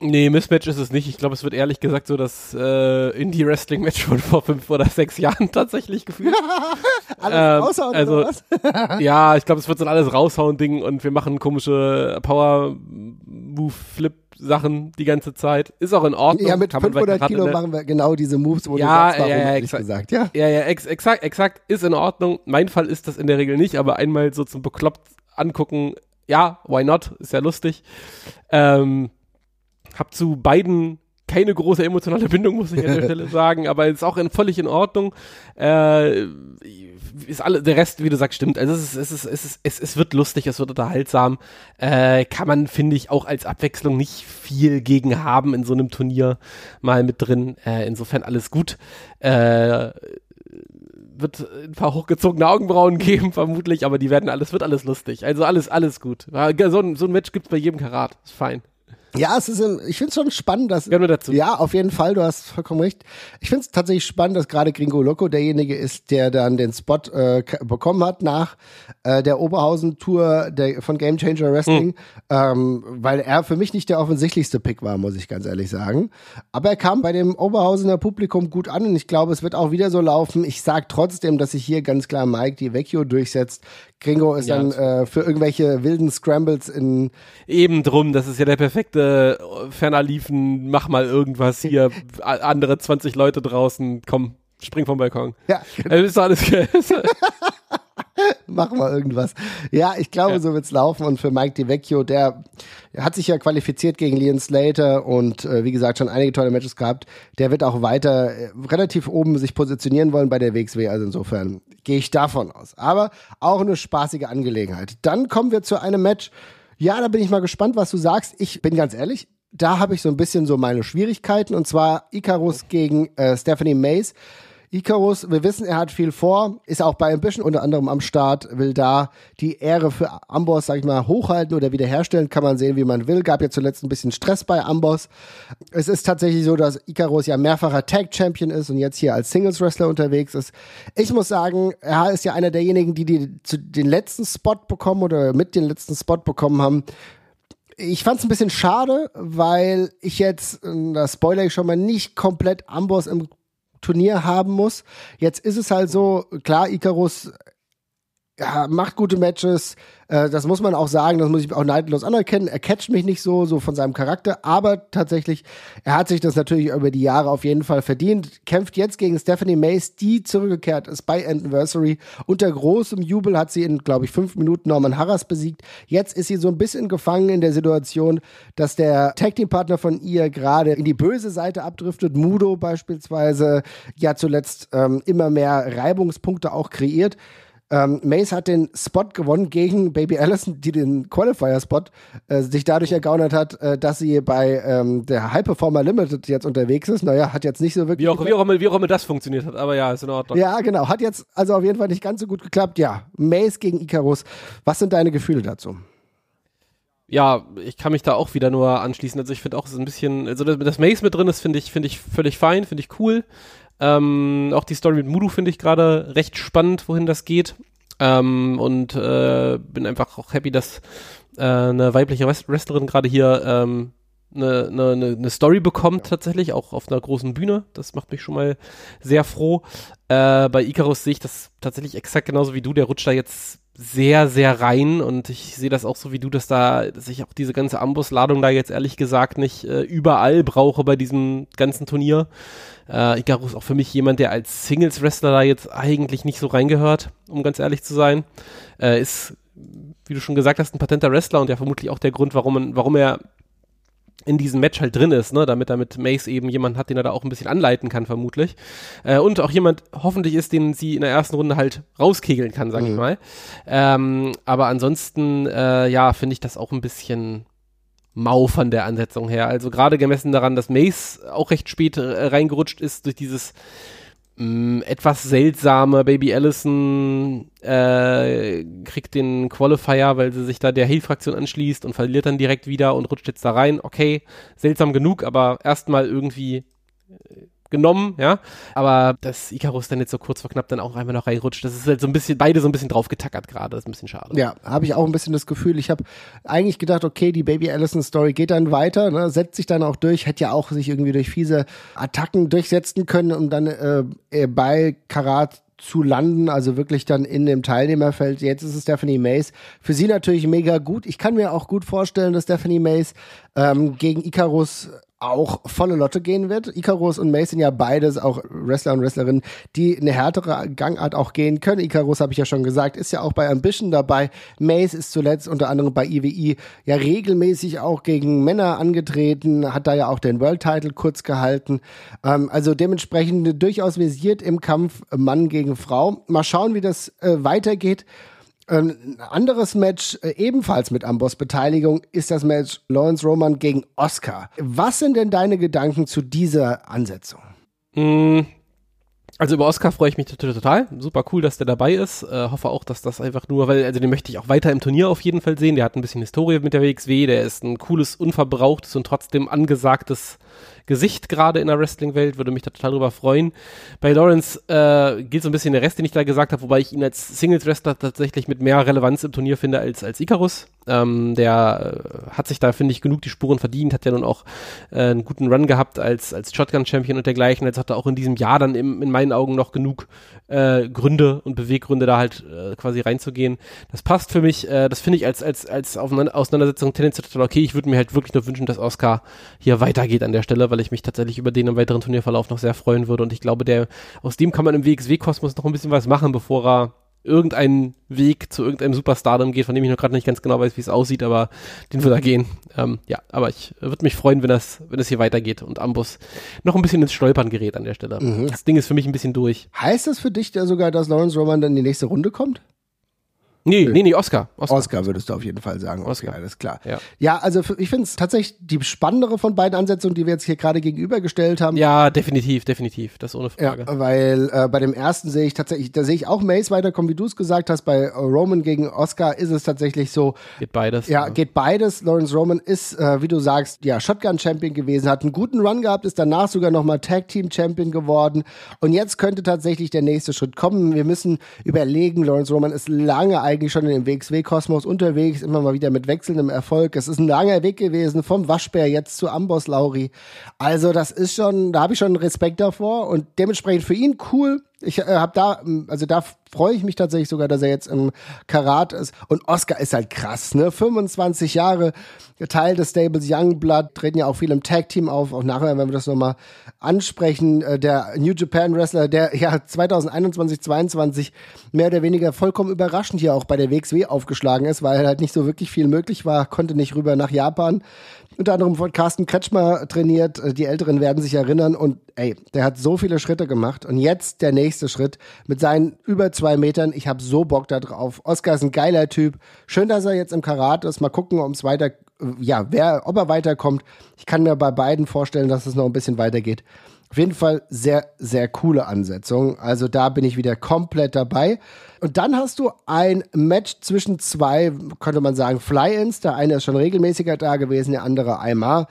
Nee, Mismatch ist es nicht. Ich glaube, es wird ehrlich gesagt so das äh, Indie-Wrestling-Match von vor fünf oder sechs Jahren tatsächlich gefühlt. alles ähm, raushauen also, ja, ich glaube, es wird so ein alles raushauen-Ding und wir machen komische Power-Move-Flip Sachen die ganze Zeit. Ist auch in Ordnung. Ja, mit 500 Kilo machen wir genau diese Moves, wo ja, du sagst, warum, ja, ja, exakt, gesagt, ja. Ja, ja, ex exakt, exakt, ist in Ordnung. Mein Fall ist das in der Regel nicht, aber einmal so zum bekloppt angucken, ja, why not? Ist ja lustig. Ähm, hab zu beiden keine große emotionale Bindung, muss ich an der Stelle sagen, aber ist auch in, völlig in Ordnung. Äh, ist alle, der Rest, wie du sagst, stimmt. Also es, ist, es, ist, es, ist, es, es wird lustig, es wird unterhaltsam. Äh, kann man, finde ich, auch als Abwechslung nicht viel gegen haben in so einem Turnier mal mit drin. Äh, insofern alles gut. Äh, wird ein paar hochgezogene Augenbrauen geben, vermutlich, aber die werden alles, wird alles lustig. Also alles, alles gut. So ein, so ein Match gibt's bei jedem Karat. Ist fein. Ja, es ist, ein, ich finde es schon spannend, dass. Gerne dazu. Ja, auf jeden Fall, du hast vollkommen recht. Ich finde es tatsächlich spannend, dass gerade Gringo Loco derjenige ist, der dann den Spot äh, bekommen hat nach äh, der Oberhausen-Tour von Game Changer Wrestling, mhm. ähm, weil er für mich nicht der offensichtlichste Pick war, muss ich ganz ehrlich sagen. Aber er kam bei dem Oberhausener Publikum gut an und ich glaube, es wird auch wieder so laufen. Ich sage trotzdem, dass sich hier ganz klar Mike die Vecchio durchsetzt. Gringo ist ja, dann äh, für irgendwelche wilden Scrambles in. Eben drum, das ist ja der perfekte äh, ferner liefen, mach mal irgendwas hier, andere 20 Leute draußen, komm, spring vom Balkon. Ja. Genau. ist alles Mach mal irgendwas. Ja, ich glaube, ja. so wird's laufen. Und für Mike DiVecchio, der, der hat sich ja qualifiziert gegen Leon Slater und äh, wie gesagt schon einige tolle Matches gehabt. Der wird auch weiter äh, relativ oben sich positionieren wollen bei der WXW. Also insofern gehe ich davon aus. Aber auch eine spaßige Angelegenheit. Dann kommen wir zu einem Match, ja, da bin ich mal gespannt, was du sagst. Ich bin ganz ehrlich, da habe ich so ein bisschen so meine Schwierigkeiten und zwar Icarus gegen äh, Stephanie Mays. Icarus, wir wissen, er hat viel vor, ist auch bei Ambition unter anderem am Start, will da die Ehre für Amboss, sag ich mal, hochhalten oder wiederherstellen, kann man sehen, wie man will. Gab ja zuletzt ein bisschen Stress bei Amboss. Es ist tatsächlich so, dass Icarus ja mehrfacher Tag Champion ist und jetzt hier als Singles Wrestler unterwegs ist. Ich muss sagen, er ist ja einer derjenigen, die, die den letzten Spot bekommen oder mit den letzten Spot bekommen haben ich fand es ein bisschen schade, weil ich jetzt, das spoiler ich schon mal, nicht komplett Amboss im Turnier haben muss. Jetzt ist es halt so, klar, Icarus ja, macht gute Matches, äh, das muss man auch sagen, das muss ich auch neidlos anerkennen. Er catcht mich nicht so, so von seinem Charakter, aber tatsächlich, er hat sich das natürlich über die Jahre auf jeden Fall verdient. Kämpft jetzt gegen Stephanie Mace, die zurückgekehrt ist bei Anniversary. Unter großem Jubel hat sie in, glaube ich, fünf Minuten Norman Harras besiegt. Jetzt ist sie so ein bisschen gefangen in der Situation, dass der Tag Team Partner von ihr gerade in die böse Seite abdriftet. Mudo beispielsweise ja zuletzt ähm, immer mehr Reibungspunkte auch kreiert. Ähm, Mace hat den Spot gewonnen gegen Baby Allison, die den Qualifier-Spot äh, sich dadurch ergaunert hat, äh, dass sie bei ähm, der High Performer Limited jetzt unterwegs ist. Naja, hat jetzt nicht so wirklich. Wie auch, wie auch, immer, wie auch immer das funktioniert hat, aber ja, ist in Ordnung. Ja, genau. Hat jetzt also auf jeden Fall nicht ganz so gut geklappt. Ja, Mace gegen Icarus. Was sind deine Gefühle dazu? ja, ich kann mich da auch wieder nur anschließen. Also ich finde auch, es ist ein bisschen, also das Mace mit drin ist, finde ich, finde ich völlig fein, finde ich cool. Ähm, auch die Story mit Mudu finde ich gerade recht spannend, wohin das geht. Ähm, und äh, bin einfach auch happy, dass äh, eine weibliche Wrestlerin gerade hier ähm, eine, eine, eine Story bekommt tatsächlich, auch auf einer großen Bühne. Das macht mich schon mal sehr froh. Äh, bei Icarus sehe ich das tatsächlich exakt genauso wie du. Der rutscht da jetzt sehr, sehr rein und ich sehe das auch so wie du, dass da, dass ich auch diese ganze Ambusladung da jetzt ehrlich gesagt nicht äh, überall brauche bei diesem ganzen Turnier. Äh, Icarus auch für mich jemand, der als Singles-Wrestler da jetzt eigentlich nicht so reingehört, um ganz ehrlich zu sein. Äh, ist, wie du schon gesagt hast, ein patenter Wrestler und ja vermutlich auch der Grund, warum, warum er in diesem Match halt drin ist, ne, damit damit Mace eben jemanden hat, den er da auch ein bisschen anleiten kann, vermutlich. Äh, und auch jemand hoffentlich ist, den sie in der ersten Runde halt rauskegeln kann, sag mhm. ich mal. Ähm, aber ansonsten, äh, ja, finde ich das auch ein bisschen mau von der Ansetzung her. Also gerade gemessen daran, dass Mace auch recht spät äh, reingerutscht ist durch dieses mh, mm, etwas seltsame Baby Allison äh, kriegt den Qualifier, weil sie sich da der Heal-Fraktion anschließt und verliert dann direkt wieder und rutscht jetzt da rein. Okay, seltsam genug, aber erstmal irgendwie äh, genommen, ja. Aber dass Icarus dann jetzt so kurz vor knapp dann auch einmal noch reinrutscht, das ist halt so ein bisschen, beide so ein bisschen draufgetackert gerade, das ist ein bisschen schade. Ja, habe ich auch ein bisschen das Gefühl. Ich habe eigentlich gedacht, okay, die Baby Allison Story geht dann weiter, ne, setzt sich dann auch durch, hätte ja auch sich irgendwie durch fiese Attacken durchsetzen können, um dann äh bei Karat zu landen, also wirklich dann in dem Teilnehmerfeld. Jetzt ist es Stephanie Mays. Für sie natürlich mega gut. Ich kann mir auch gut vorstellen, dass Stephanie Mays ähm, gegen Icarus auch volle Lotte gehen wird. Icarus und Mace sind ja beides auch Wrestler und Wrestlerinnen, die eine härtere Gangart auch gehen können. Icarus, habe ich ja schon gesagt, ist ja auch bei Ambition dabei. Mace ist zuletzt unter anderem bei IWI ja regelmäßig auch gegen Männer angetreten, hat da ja auch den World Title kurz gehalten. Ähm, also dementsprechend durchaus visiert im Kampf Mann gegen Frau. Mal schauen, wie das äh, weitergeht. Ähm, ein anderes Match, äh, ebenfalls mit Amboss-Beteiligung, ist das Match Lawrence Roman gegen Oscar. Was sind denn deine Gedanken zu dieser Ansetzung? Mm, also über Oscar freue ich mich total. Super cool, dass der dabei ist. Äh, hoffe auch, dass das einfach nur, weil, also den möchte ich auch weiter im Turnier auf jeden Fall sehen. Der hat ein bisschen Historie mit der WXW. Der ist ein cooles, unverbrauchtes und trotzdem angesagtes Gesicht gerade in der Wrestling-Welt, würde mich da total drüber freuen. Bei Lawrence äh, gilt so ein bisschen der Rest, den ich da gesagt habe, wobei ich ihn als Singles-Wrestler tatsächlich mit mehr Relevanz im Turnier finde als, als Icarus. Ähm, der äh, hat sich da, finde ich, genug die Spuren verdient, hat ja nun auch äh, einen guten Run gehabt als, als Shotgun-Champion und dergleichen. Jetzt hat er auch in diesem Jahr dann im, in meinen Augen noch genug äh, Gründe und Beweggründe, da halt äh, quasi reinzugehen. Das passt für mich, äh, das finde ich als, als, als Auseinandersetzung tendenziell total okay. Ich würde mir halt wirklich nur wünschen, dass Oscar hier weitergeht an der Stelle, weil ich mich tatsächlich über den im weiteren Turnierverlauf noch sehr freuen würde. Und ich glaube, der, aus dem kann man im WXW-Kosmos noch ein bisschen was machen, bevor er irgendeinen Weg zu irgendeinem Superstardom geht, von dem ich noch gerade nicht ganz genau weiß, wie es aussieht, aber den wird er gehen. Ähm, ja, aber ich würde mich freuen, wenn das, wenn das hier weitergeht und Ambus noch ein bisschen ins Stolpern gerät an der Stelle. Mhm. Das Ding ist für mich ein bisschen durch. Heißt das für dich ja sogar, dass Lawrence Roman dann in die nächste Runde kommt? Nee, nee, nee, Oscar. Oscar. Oscar würdest du auf jeden Fall sagen. Oscar, Oscar alles klar. Ja, ja also ich finde es tatsächlich die spannendere von beiden Ansetzungen, die wir jetzt hier gerade gegenübergestellt haben. Ja, definitiv, definitiv. Das ohne Frage. Ja, weil äh, bei dem ersten sehe ich tatsächlich, da sehe ich auch Mace weiterkommen, wie du es gesagt hast. Bei Roman gegen Oscar ist es tatsächlich so. Geht beides. Ja, ja. geht beides. Lawrence Roman ist, äh, wie du sagst, ja, Shotgun-Champion gewesen, hat einen guten Run gehabt, ist danach sogar nochmal Tag-Team-Champion geworden. Und jetzt könnte tatsächlich der nächste Schritt kommen. Wir müssen überlegen, Lawrence Roman ist lange eigentlich schon in WXW WXW-Kosmos unterwegs, immer mal wieder mit wechselndem Erfolg. Es ist ein langer Weg gewesen, vom Waschbär jetzt zu Amboss Lauri. Also das ist schon, da habe ich schon Respekt davor und dementsprechend für ihn cool. Ich äh, habe da, also da freue ich mich tatsächlich sogar, dass er jetzt im Karat ist. Und Oscar ist halt krass, ne? 25 Jahre, Teil des Stables Youngblood, treten ja auch viel im Tag-Team auf. Auch nachher, wenn wir das nochmal ansprechen, äh, der New Japan Wrestler, der ja 2021, 22 mehr oder weniger vollkommen überraschend hier auch bei der WXW aufgeschlagen ist, weil halt nicht so wirklich viel möglich war, konnte nicht rüber nach Japan unter anderem von Carsten Kretschmer trainiert. Äh, die Älteren werden sich erinnern. Und ey, der hat so viele Schritte gemacht. Und jetzt der nächste Schritt mit seinen über zwei Metern. Ich habe so Bock da drauf. Oscar ist ein geiler Typ. Schön, dass er jetzt im Karat ist. Mal gucken, ob es weiter, ja, wer, ob er weiterkommt. Ich kann mir bei beiden vorstellen, dass es noch ein bisschen weitergeht. Auf jeden Fall sehr, sehr coole Ansetzung. Also da bin ich wieder komplett dabei. Und dann hast du ein Match zwischen zwei, könnte man sagen, Fly-Ins. Der eine ist schon regelmäßiger da gewesen, der andere einmal.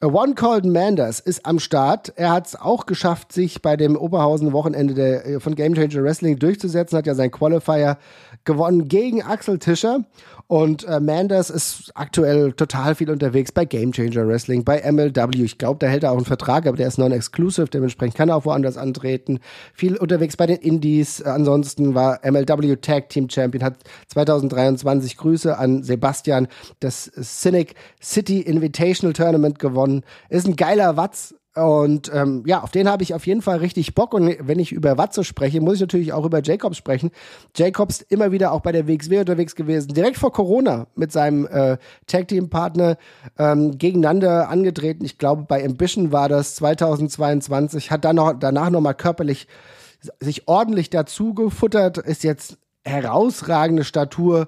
One Called Manders ist am Start. Er hat es auch geschafft, sich bei dem Oberhausen-Wochenende von Game Changer Wrestling durchzusetzen. Hat ja sein Qualifier gewonnen gegen Axel Tischer. Und äh, Manders ist aktuell total viel unterwegs bei Game Changer Wrestling, bei MLW. Ich glaube, da hält er auch einen Vertrag, aber der ist non-exclusive, dementsprechend kann er auch woanders antreten. Viel unterwegs bei den Indies. Ansonsten war MLW Tag Team Champion, hat 2023 Grüße an Sebastian das Cynic City Invitational Tournament gewonnen. Ist ein geiler Watz, Und ähm, ja, auf den habe ich auf jeden Fall richtig Bock. Und wenn ich über Watze spreche, muss ich natürlich auch über Jacobs sprechen. Jacobs immer wieder auch bei der WXW unterwegs gewesen, direkt vor Corona mit seinem äh, Tag-Team-Partner ähm, gegeneinander angetreten. Ich glaube, bei Ambition war das 2022, hat dann noch, danach nochmal körperlich sich ordentlich dazu gefuttert, ist jetzt herausragende Statur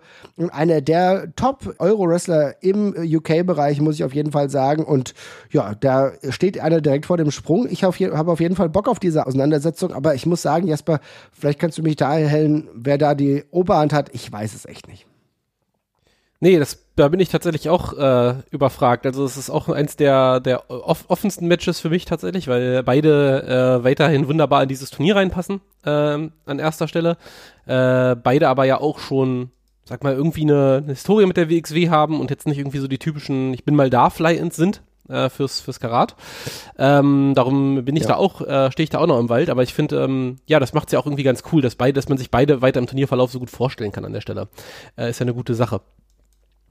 einer der Top-Euro-Wrestler im UK-Bereich, muss ich auf jeden Fall sagen. Und ja, da steht einer direkt vor dem Sprung. Ich habe auf jeden Fall Bock auf diese Auseinandersetzung, aber ich muss sagen, Jasper, vielleicht kannst du mich da erhellen, wer da die Oberhand hat. Ich weiß es echt nicht. Nee, das, da bin ich tatsächlich auch äh, überfragt. Also es ist auch eins der, der off offensten Matches für mich tatsächlich, weil beide äh, weiterhin wunderbar in dieses Turnier reinpassen äh, an erster Stelle. Äh, beide aber ja auch schon, sag mal, irgendwie eine, eine Historie mit der WXW haben und jetzt nicht irgendwie so die typischen Ich bin mal da Fly-Ins sind äh, fürs, fürs Karat. Ähm, darum bin ich ja. da auch, äh, stehe ich da auch noch im Wald, aber ich finde, ähm, ja, das macht es ja auch irgendwie ganz cool, dass beide, dass man sich beide weiter im Turnierverlauf so gut vorstellen kann an der Stelle. Äh, ist ja eine gute Sache.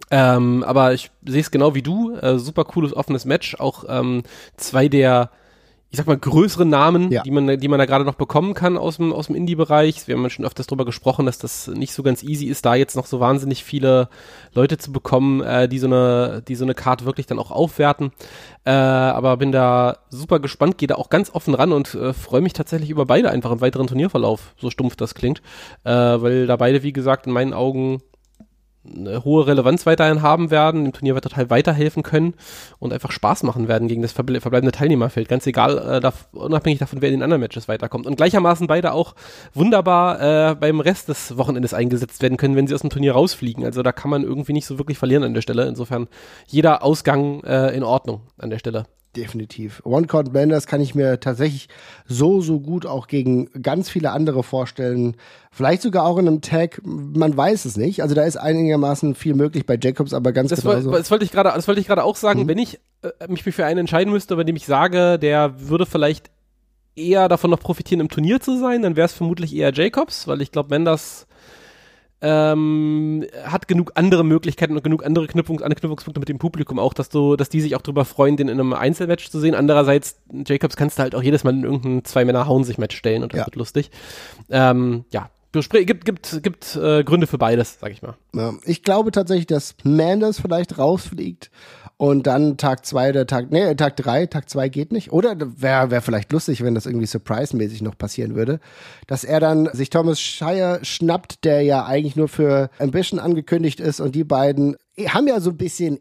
Ähm, aber ich sehe es genau wie du. Äh, super cooles offenes Match. Auch ähm, zwei der, ich sag mal, größeren Namen, ja. die man, die man da gerade noch bekommen kann aus dem, aus dem Indie-Bereich. Wir haben ja schon öfters drüber gesprochen, dass das nicht so ganz easy ist, da jetzt noch so wahnsinnig viele Leute zu bekommen, äh, die so eine, die so eine Card wirklich dann auch aufwerten. Äh, aber bin da super gespannt, gehe da auch ganz offen ran und äh, freue mich tatsächlich über beide einfach im weiteren Turnierverlauf, so stumpf das klingt. Äh, weil da beide, wie gesagt, in meinen Augen eine hohe Relevanz weiterhin haben werden, dem Turnier total weiterhelfen können und einfach Spaß machen werden gegen das verbleibende Teilnehmerfeld. Ganz egal, äh, da, unabhängig davon, wer in den anderen Matches weiterkommt. Und gleichermaßen beide auch wunderbar äh, beim Rest des Wochenendes eingesetzt werden können, wenn sie aus dem Turnier rausfliegen. Also da kann man irgendwie nicht so wirklich verlieren an der Stelle. Insofern jeder Ausgang äh, in Ordnung an der Stelle definitiv. One Count Benders kann ich mir tatsächlich so, so gut auch gegen ganz viele andere vorstellen. Vielleicht sogar auch in einem Tag, man weiß es nicht. Also da ist einigermaßen viel möglich bei Jacobs, aber ganz das genauso. Woll, das wollte ich gerade, das wollte ich gerade auch sagen, mhm. wenn ich äh, mich für einen entscheiden müsste, bei dem ich sage, der würde vielleicht eher davon noch profitieren, im Turnier zu sein, dann wäre es vermutlich eher Jacobs, weil ich glaube, Benders ähm, hat genug andere Möglichkeiten und genug andere Knüpfungs Anknüpfungspunkte mit dem Publikum auch, dass du, dass die sich auch drüber freuen, den in einem Einzelmatch zu sehen. Andererseits, Jacobs kannst du halt auch jedes Mal in irgendein zwei Männer hauen sich Match stellen und das ja. wird lustig. Ähm, ja, gibt, gibt, gibt äh, Gründe für beides, sag ich mal. Ja, ich glaube tatsächlich, dass Manders vielleicht rausfliegt und dann Tag zwei oder Tag, nee, Tag drei, Tag zwei geht nicht. Oder wäre wär vielleicht lustig, wenn das irgendwie surprise-mäßig noch passieren würde, dass er dann sich Thomas Shire schnappt, der ja eigentlich nur für Ambition angekündigt ist und die beiden haben ja so ein bisschen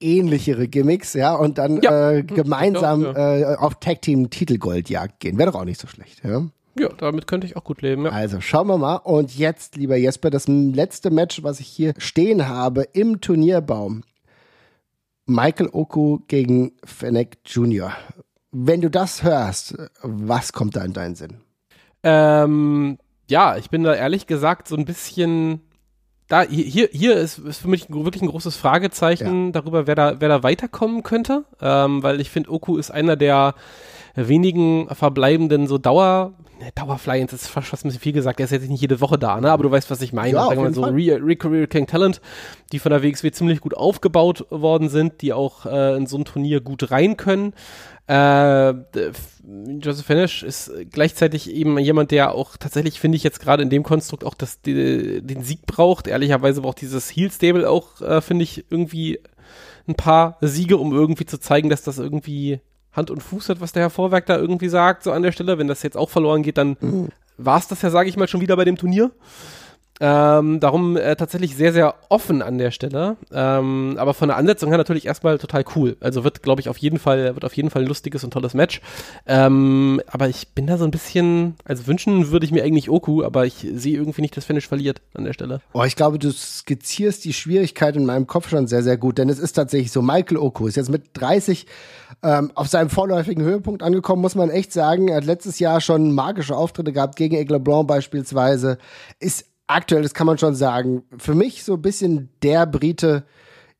ähnlichere Gimmicks, ja, und dann ja. äh, gemeinsam ja, ja. Äh, auf Tag Team Titelgoldjagd gehen. Wäre doch auch nicht so schlecht, ja. Ja, damit könnte ich auch gut leben. Ja. Also schauen wir mal. Und jetzt, lieber Jesper, das letzte Match, was ich hier stehen habe im Turnierbaum. Michael Oku gegen Fennec Jr. Wenn du das hörst, was kommt da in deinen Sinn? Ähm, ja, ich bin da ehrlich gesagt so ein bisschen da, hier, hier ist, ist für mich wirklich ein großes Fragezeichen ja. darüber, wer da, wer da weiterkommen könnte, ähm, weil ich finde, Oku ist einer der wenigen verbleibenden so Dauer, Dauerfly-Ins ist fast, fast ein bisschen viel gesagt, der ist jetzt nicht jede Woche da, ne, aber du weißt, was ich meine. Ja, Sagen wir so Re King Talent, die von der WXW ziemlich gut aufgebaut worden sind, die auch äh, in so ein Turnier gut rein können. Äh, Joseph Finish ist gleichzeitig eben jemand, der auch tatsächlich, finde ich jetzt gerade in dem Konstrukt auch das, die, den Sieg braucht. Ehrlicherweise braucht dieses Heel Stable auch, äh, finde ich, irgendwie ein paar Siege, um irgendwie zu zeigen, dass das irgendwie Hand und Fuß hat, was der Herr Vorwerk da irgendwie sagt, so an der Stelle. Wenn das jetzt auch verloren geht, dann mhm. war es das ja, sage ich mal, schon wieder bei dem Turnier. Ähm, darum äh, tatsächlich sehr, sehr offen an der Stelle. Ähm, aber von der Ansetzung her natürlich erstmal total cool. Also wird, glaube ich, auf jeden Fall, wird auf jeden Fall ein lustiges und tolles Match. Ähm, aber ich bin da so ein bisschen, also wünschen würde ich mir eigentlich Oku, aber ich sehe irgendwie nicht, dass Finish verliert an der Stelle. Oh, ich glaube, du skizzierst die Schwierigkeit in meinem Kopf schon sehr, sehr gut, denn es ist tatsächlich so, Michael Oku ist jetzt mit 30 ähm, auf seinem vorläufigen Höhepunkt angekommen, muss man echt sagen. Er hat letztes Jahr schon magische Auftritte gehabt, gegen Aigle Blanc beispielsweise. Ist aktuell, das kann man schon sagen, für mich so ein bisschen der Brite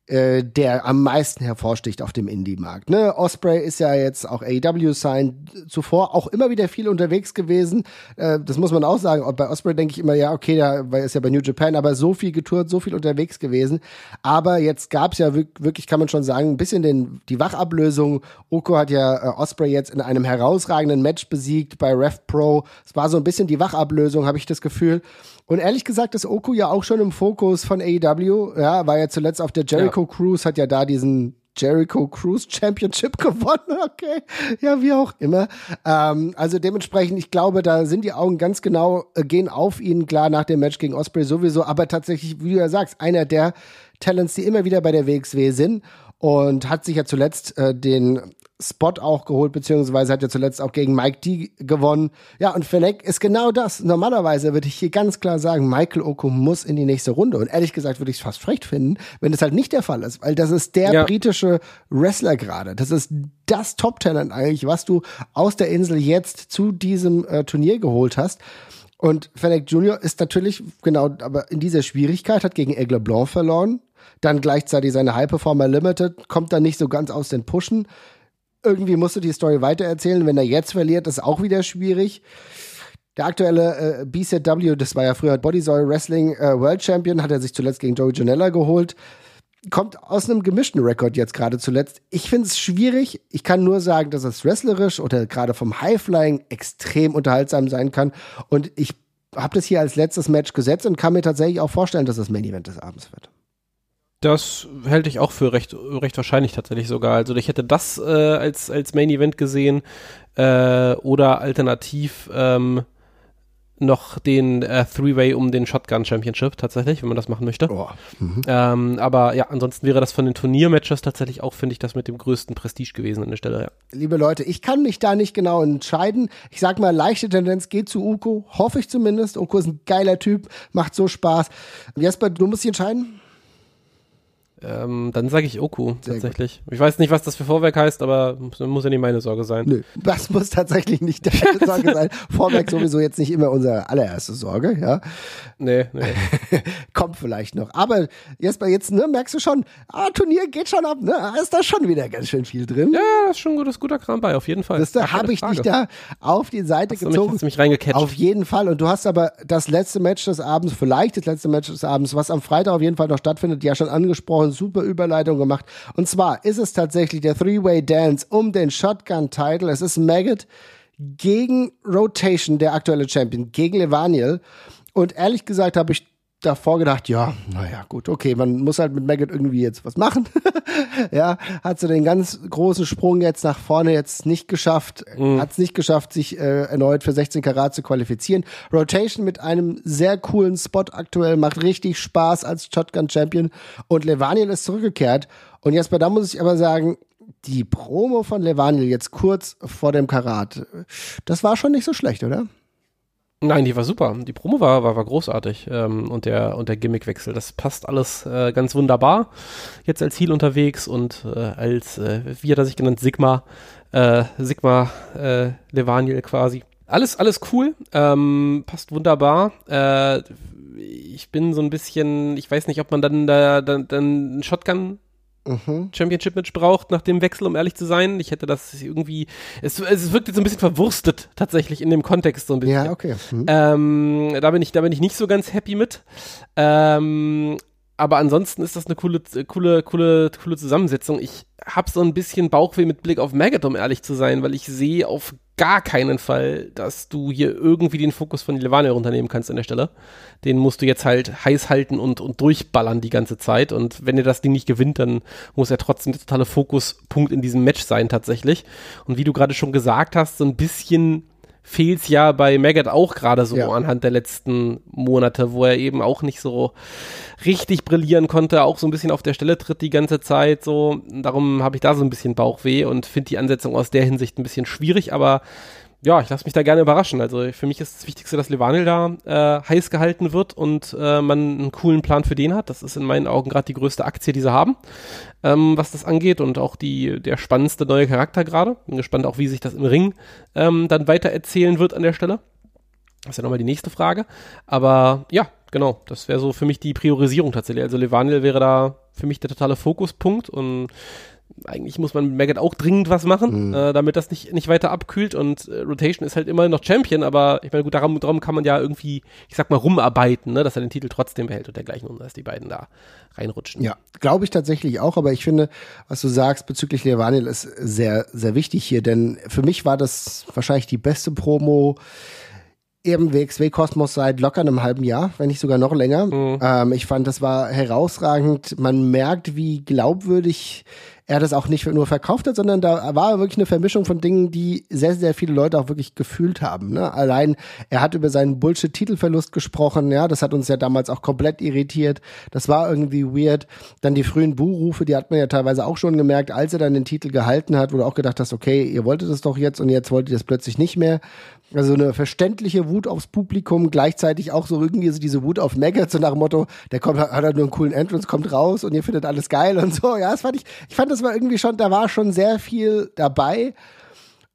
äh, der am meisten hervorsticht auf dem Indie-Markt. Ne? Osprey ist ja jetzt auch AEW sein zuvor auch immer wieder viel unterwegs gewesen. Äh, das muss man auch sagen. Und bei Osprey denke ich immer, ja, okay, da ist ja bei New Japan, aber so viel getourt, so viel unterwegs gewesen. Aber jetzt gab es ja wirklich, kann man schon sagen, ein bisschen den, die Wachablösung. Oko hat ja äh, Osprey jetzt in einem herausragenden Match besiegt bei Rev Pro. Es war so ein bisschen die Wachablösung, habe ich das Gefühl. Und ehrlich gesagt ist Oku ja auch schon im Fokus von AEW. Ja, war ja zuletzt auf der Jericho ja. Cruise, hat ja da diesen Jericho Cruise Championship gewonnen. Okay, ja, wie auch immer. Ähm, also dementsprechend, ich glaube, da sind die Augen ganz genau, äh, gehen auf ihn, klar, nach dem Match gegen Osprey sowieso, aber tatsächlich, wie du ja sagst, einer der Talents, die immer wieder bei der WXW sind und hat sich ja zuletzt äh, den Spot auch geholt, beziehungsweise hat ja zuletzt auch gegen Mike D gewonnen. Ja, und Fennec ist genau das. Normalerweise würde ich hier ganz klar sagen, Michael Oko muss in die nächste Runde. Und ehrlich gesagt würde ich es fast frech finden, wenn das halt nicht der Fall ist, weil das ist der ja. britische Wrestler gerade. Das ist das Top-Talent eigentlich, was du aus der Insel jetzt zu diesem äh, Turnier geholt hast. Und Fennec Jr. ist natürlich genau, aber in dieser Schwierigkeit hat gegen Aigle Blanc verloren. Dann gleichzeitig seine High Performer Limited kommt dann nicht so ganz aus den Pushen irgendwie musst du die Story weitererzählen. Wenn er jetzt verliert, ist auch wieder schwierig. Der aktuelle äh, BZW, das war ja früher Bodysoil Wrestling äh, World Champion, hat er sich zuletzt gegen Joey Janella geholt. Kommt aus einem gemischten Rekord jetzt gerade zuletzt. Ich finde es schwierig. Ich kann nur sagen, dass es wrestlerisch oder gerade vom Highflying extrem unterhaltsam sein kann. Und ich habe das hier als letztes Match gesetzt und kann mir tatsächlich auch vorstellen, dass das Main Event des Abends wird. Das hält ich auch für recht, recht wahrscheinlich tatsächlich sogar. Also ich hätte das äh, als, als Main Event gesehen äh, oder alternativ ähm, noch den äh, Three-Way um den Shotgun Championship tatsächlich, wenn man das machen möchte. Oh. Mhm. Ähm, aber ja, ansonsten wäre das von den Turniermatches tatsächlich auch, finde ich, das mit dem größten Prestige gewesen an der Stelle. Ja. Liebe Leute, ich kann mich da nicht genau entscheiden. Ich sag mal, leichte Tendenz geht zu Uko, hoffe ich zumindest. Uko ist ein geiler Typ, macht so Spaß. Jesper, du musst dich entscheiden. Ähm, dann sage ich Oku, tatsächlich. Ich weiß nicht, was das für Vorwerk heißt, aber muss ja nicht meine Sorge sein. Nö, das muss tatsächlich nicht deine Sorge sein. Vorwerk sowieso jetzt nicht immer unsere allererste Sorge, ja. Nee, nee. Kommt vielleicht noch. Aber jetzt jetzt, ne, merkst du schon, ah, Turnier geht schon ab, ne? Ist da schon wieder ganz schön viel drin. Ja, das ist schon gut, das guter Kram bei, auf jeden Fall. Das da habe ich dich da auf die Seite hast gezogen. Mich, hast du mich reingecatcht. Auf jeden Fall. Und du hast aber das letzte Match des Abends, vielleicht das letzte Match des Abends, was am Freitag auf jeden Fall noch stattfindet, ja schon angesprochen super Überleitung gemacht. Und zwar ist es tatsächlich der Three-Way Dance um den Shotgun-Title. Es ist Maggot gegen Rotation, der aktuelle Champion, gegen Levaniel. Und ehrlich gesagt habe ich davor gedacht, ja, naja, gut, okay, man muss halt mit Maggot irgendwie jetzt was machen. ja, hat so den ganz großen Sprung jetzt nach vorne jetzt nicht geschafft, mhm. hat es nicht geschafft, sich äh, erneut für 16 Karat zu qualifizieren. Rotation mit einem sehr coolen Spot aktuell, macht richtig Spaß als Shotgun Champion und Levaniel ist zurückgekehrt. Und jetzt bei da muss ich aber sagen, die Promo von Levaniel jetzt kurz vor dem Karat, das war schon nicht so schlecht, oder? Nein, die war super. Die Promo war, war, war großartig. Ähm, und der, und der Gimmickwechsel. Das passt alles äh, ganz wunderbar. Jetzt als Heal unterwegs und äh, als, äh, wie hat er sich genannt, Sigma, äh, Sigma äh, Levaniel quasi. Alles, alles cool. Ähm, passt wunderbar. Äh, ich bin so ein bisschen, ich weiß nicht, ob man dann da dann, dann Shotgun mhm. Championship-Match braucht nach dem Wechsel, um ehrlich zu sein. Ich hätte das irgendwie, es, es wirkt jetzt so ein bisschen verwurstet tatsächlich in dem Kontext so ein bisschen. Ja, okay. Mhm. Ähm, da bin ich, da bin ich nicht so ganz happy mit. Ähm, aber ansonsten ist das eine coole, coole, coole, coole Zusammensetzung. Ich habe so ein bisschen Bauchweh mit Blick auf Maggot, um ehrlich zu sein, weil ich sehe auf gar keinen Fall, dass du hier irgendwie den Fokus von Levania runternehmen kannst an der Stelle. Den musst du jetzt halt heiß halten und, und durchballern die ganze Zeit. Und wenn er das Ding nicht gewinnt, dann muss er trotzdem der totale Fokuspunkt in diesem Match sein tatsächlich. Und wie du gerade schon gesagt hast, so ein bisschen fehlt's ja bei Maggot auch gerade so ja. anhand der letzten Monate, wo er eben auch nicht so richtig brillieren konnte, auch so ein bisschen auf der Stelle tritt die ganze Zeit so. Darum habe ich da so ein bisschen Bauchweh und finde die Ansetzung aus der Hinsicht ein bisschen schwierig, aber ja, ich lasse mich da gerne überraschen. Also für mich ist das Wichtigste, dass Levanil da äh, heiß gehalten wird und äh, man einen coolen Plan für den hat. Das ist in meinen Augen gerade die größte Aktie, die sie haben, ähm, was das angeht und auch die der spannendste neue Charakter gerade. Bin gespannt auch, wie sich das im Ring ähm, dann weiter erzählen wird an der Stelle. Das ist ja nochmal die nächste Frage. Aber ja, genau, das wäre so für mich die Priorisierung tatsächlich. Also Levaniel wäre da für mich der totale Fokuspunkt und eigentlich muss man mit Maggot auch dringend was machen, mhm. äh, damit das nicht, nicht weiter abkühlt und äh, Rotation ist halt immer noch Champion, aber ich meine, gut, darum, darum kann man ja irgendwie, ich sag mal, rumarbeiten, ne, dass er den Titel trotzdem behält und dergleichen und dass die beiden da reinrutschen. Ja, glaube ich tatsächlich auch, aber ich finde, was du sagst bezüglich Levanil ist sehr, sehr wichtig hier, denn für mich war das wahrscheinlich die beste Promo eben WXW Kosmos seit locker einem halben Jahr, wenn nicht sogar noch länger. Mhm. Ähm, ich fand, das war herausragend. Man merkt, wie glaubwürdig er das auch nicht nur verkauft hat, sondern da war wirklich eine Vermischung von Dingen, die sehr, sehr viele Leute auch wirklich gefühlt haben. Ne? Allein, er hat über seinen Bullshit-Titelverlust gesprochen, ja, das hat uns ja damals auch komplett irritiert. Das war irgendwie weird. Dann die frühen Buhrufe, die hat man ja teilweise auch schon gemerkt, als er dann den Titel gehalten hat, wo du auch gedacht hast, okay, ihr wolltet es doch jetzt und jetzt wollt ihr das plötzlich nicht mehr. Also eine verständliche Wut aufs Publikum, gleichzeitig auch so irgendwie so diese Wut auf Maggots, so nach dem Motto, der kommt, hat halt nur einen coolen Entrance, kommt raus und ihr findet alles geil und so. Ja, das fand ich, ich fand das war irgendwie schon, da war schon sehr viel dabei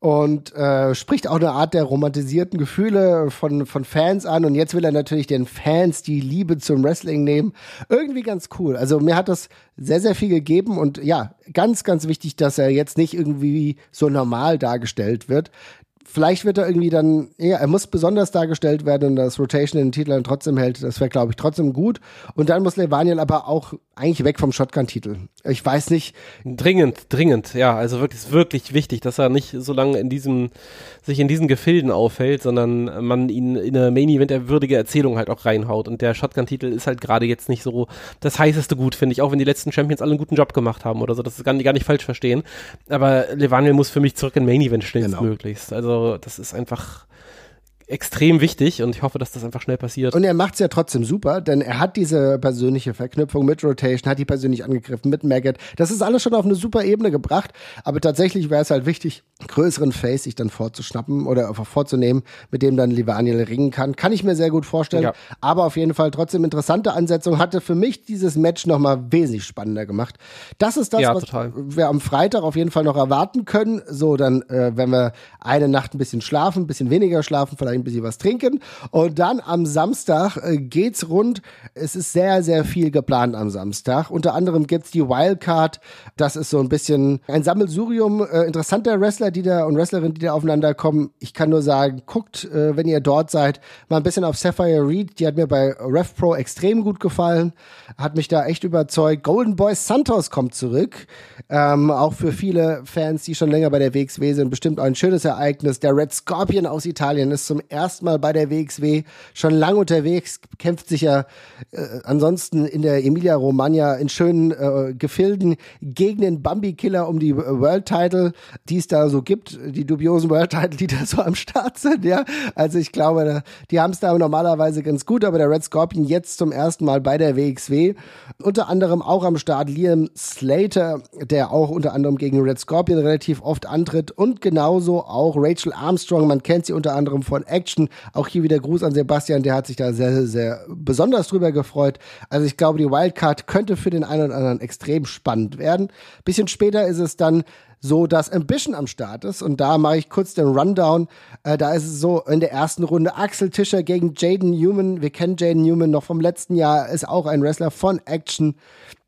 und äh, spricht auch eine Art der romantisierten Gefühle von, von Fans an. Und jetzt will er natürlich den Fans die Liebe zum Wrestling nehmen. Irgendwie ganz cool. Also mir hat das sehr, sehr viel gegeben. Und ja, ganz, ganz wichtig, dass er jetzt nicht irgendwie so normal dargestellt wird vielleicht wird er irgendwie dann, ja, er muss besonders dargestellt werden und das Rotation den Titel dann trotzdem hält. Das wäre, glaube ich, trotzdem gut. Und dann muss Levaniel aber auch eigentlich weg vom Shotgun-Titel. Ich weiß nicht. Dringend, dringend, ja. Also wirklich, wirklich wichtig, dass er nicht so lange in diesem, sich in diesen Gefilden auffällt, sondern man ihn in eine Main-Event würdige Erzählung halt auch reinhaut. Und der Shotgun-Titel ist halt gerade jetzt nicht so das heißeste Gut, finde ich. Auch wenn die letzten Champions alle einen guten Job gemacht haben oder so. Das ist gar nicht, gar nicht falsch verstehen. Aber Levaniel muss für mich zurück in Main-Event schnellstmöglichst. Genau. Also das ist einfach extrem wichtig und ich hoffe, dass das einfach schnell passiert. Und er macht es ja trotzdem super, denn er hat diese persönliche Verknüpfung mit Rotation, hat die persönlich angegriffen, mit Maggot. Das ist alles schon auf eine super Ebene gebracht, aber tatsächlich wäre es halt wichtig, größeren Face sich dann vorzuschnappen oder vorzunehmen, mit dem dann Livaniel ringen kann. Kann ich mir sehr gut vorstellen, ja. aber auf jeden Fall trotzdem interessante Ansetzung, hatte für mich dieses Match nochmal wesentlich spannender gemacht. Das ist das, ja, was total. wir am Freitag auf jeden Fall noch erwarten können. So, dann, äh, wenn wir eine Nacht ein bisschen schlafen, ein bisschen weniger schlafen, vielleicht ein bisschen was trinken. Und dann am Samstag äh, geht's rund. Es ist sehr, sehr viel geplant am Samstag. Unter anderem gibt's die Wildcard. Das ist so ein bisschen ein Sammelsurium äh, interessanter Wrestler, die da und Wrestlerinnen, die da aufeinander kommen. Ich kann nur sagen, guckt, äh, wenn ihr dort seid, mal ein bisschen auf Sapphire Reed. Die hat mir bei RevPro extrem gut gefallen. Hat mich da echt überzeugt. Golden Boy Santos kommt zurück. Ähm, auch für viele Fans, die schon länger bei der WXW sind, bestimmt ein schönes Ereignis. Der Red Scorpion aus Italien ist zum ersten Mal bei der WXW, schon lang unterwegs, kämpft sich ja äh, ansonsten in der Emilia Romagna in schönen äh, Gefilden gegen den Bambi-Killer um die World Title, die es da so gibt, die dubiosen World Title, die da so am Start sind, ja. Also ich glaube, die haben es da normalerweise ganz gut, aber der Red Scorpion jetzt zum ersten Mal bei der WXW. Unter anderem auch am Start Liam Slater, der auch unter anderem gegen Red Scorpion relativ oft antritt und genauso auch Rachel Armstrong, man kennt sie unter anderem von Action. Auch hier wieder Gruß an Sebastian, der hat sich da sehr, sehr besonders drüber gefreut. Also ich glaube, die Wildcard könnte für den einen oder anderen extrem spannend werden. Bisschen später ist es dann so, dass Ambition am Start ist. Und da mache ich kurz den Rundown. Äh, da ist es so in der ersten Runde Axel Tischer gegen Jaden Newman. Wir kennen Jaden Newman noch vom letzten Jahr, ist auch ein Wrestler von Action.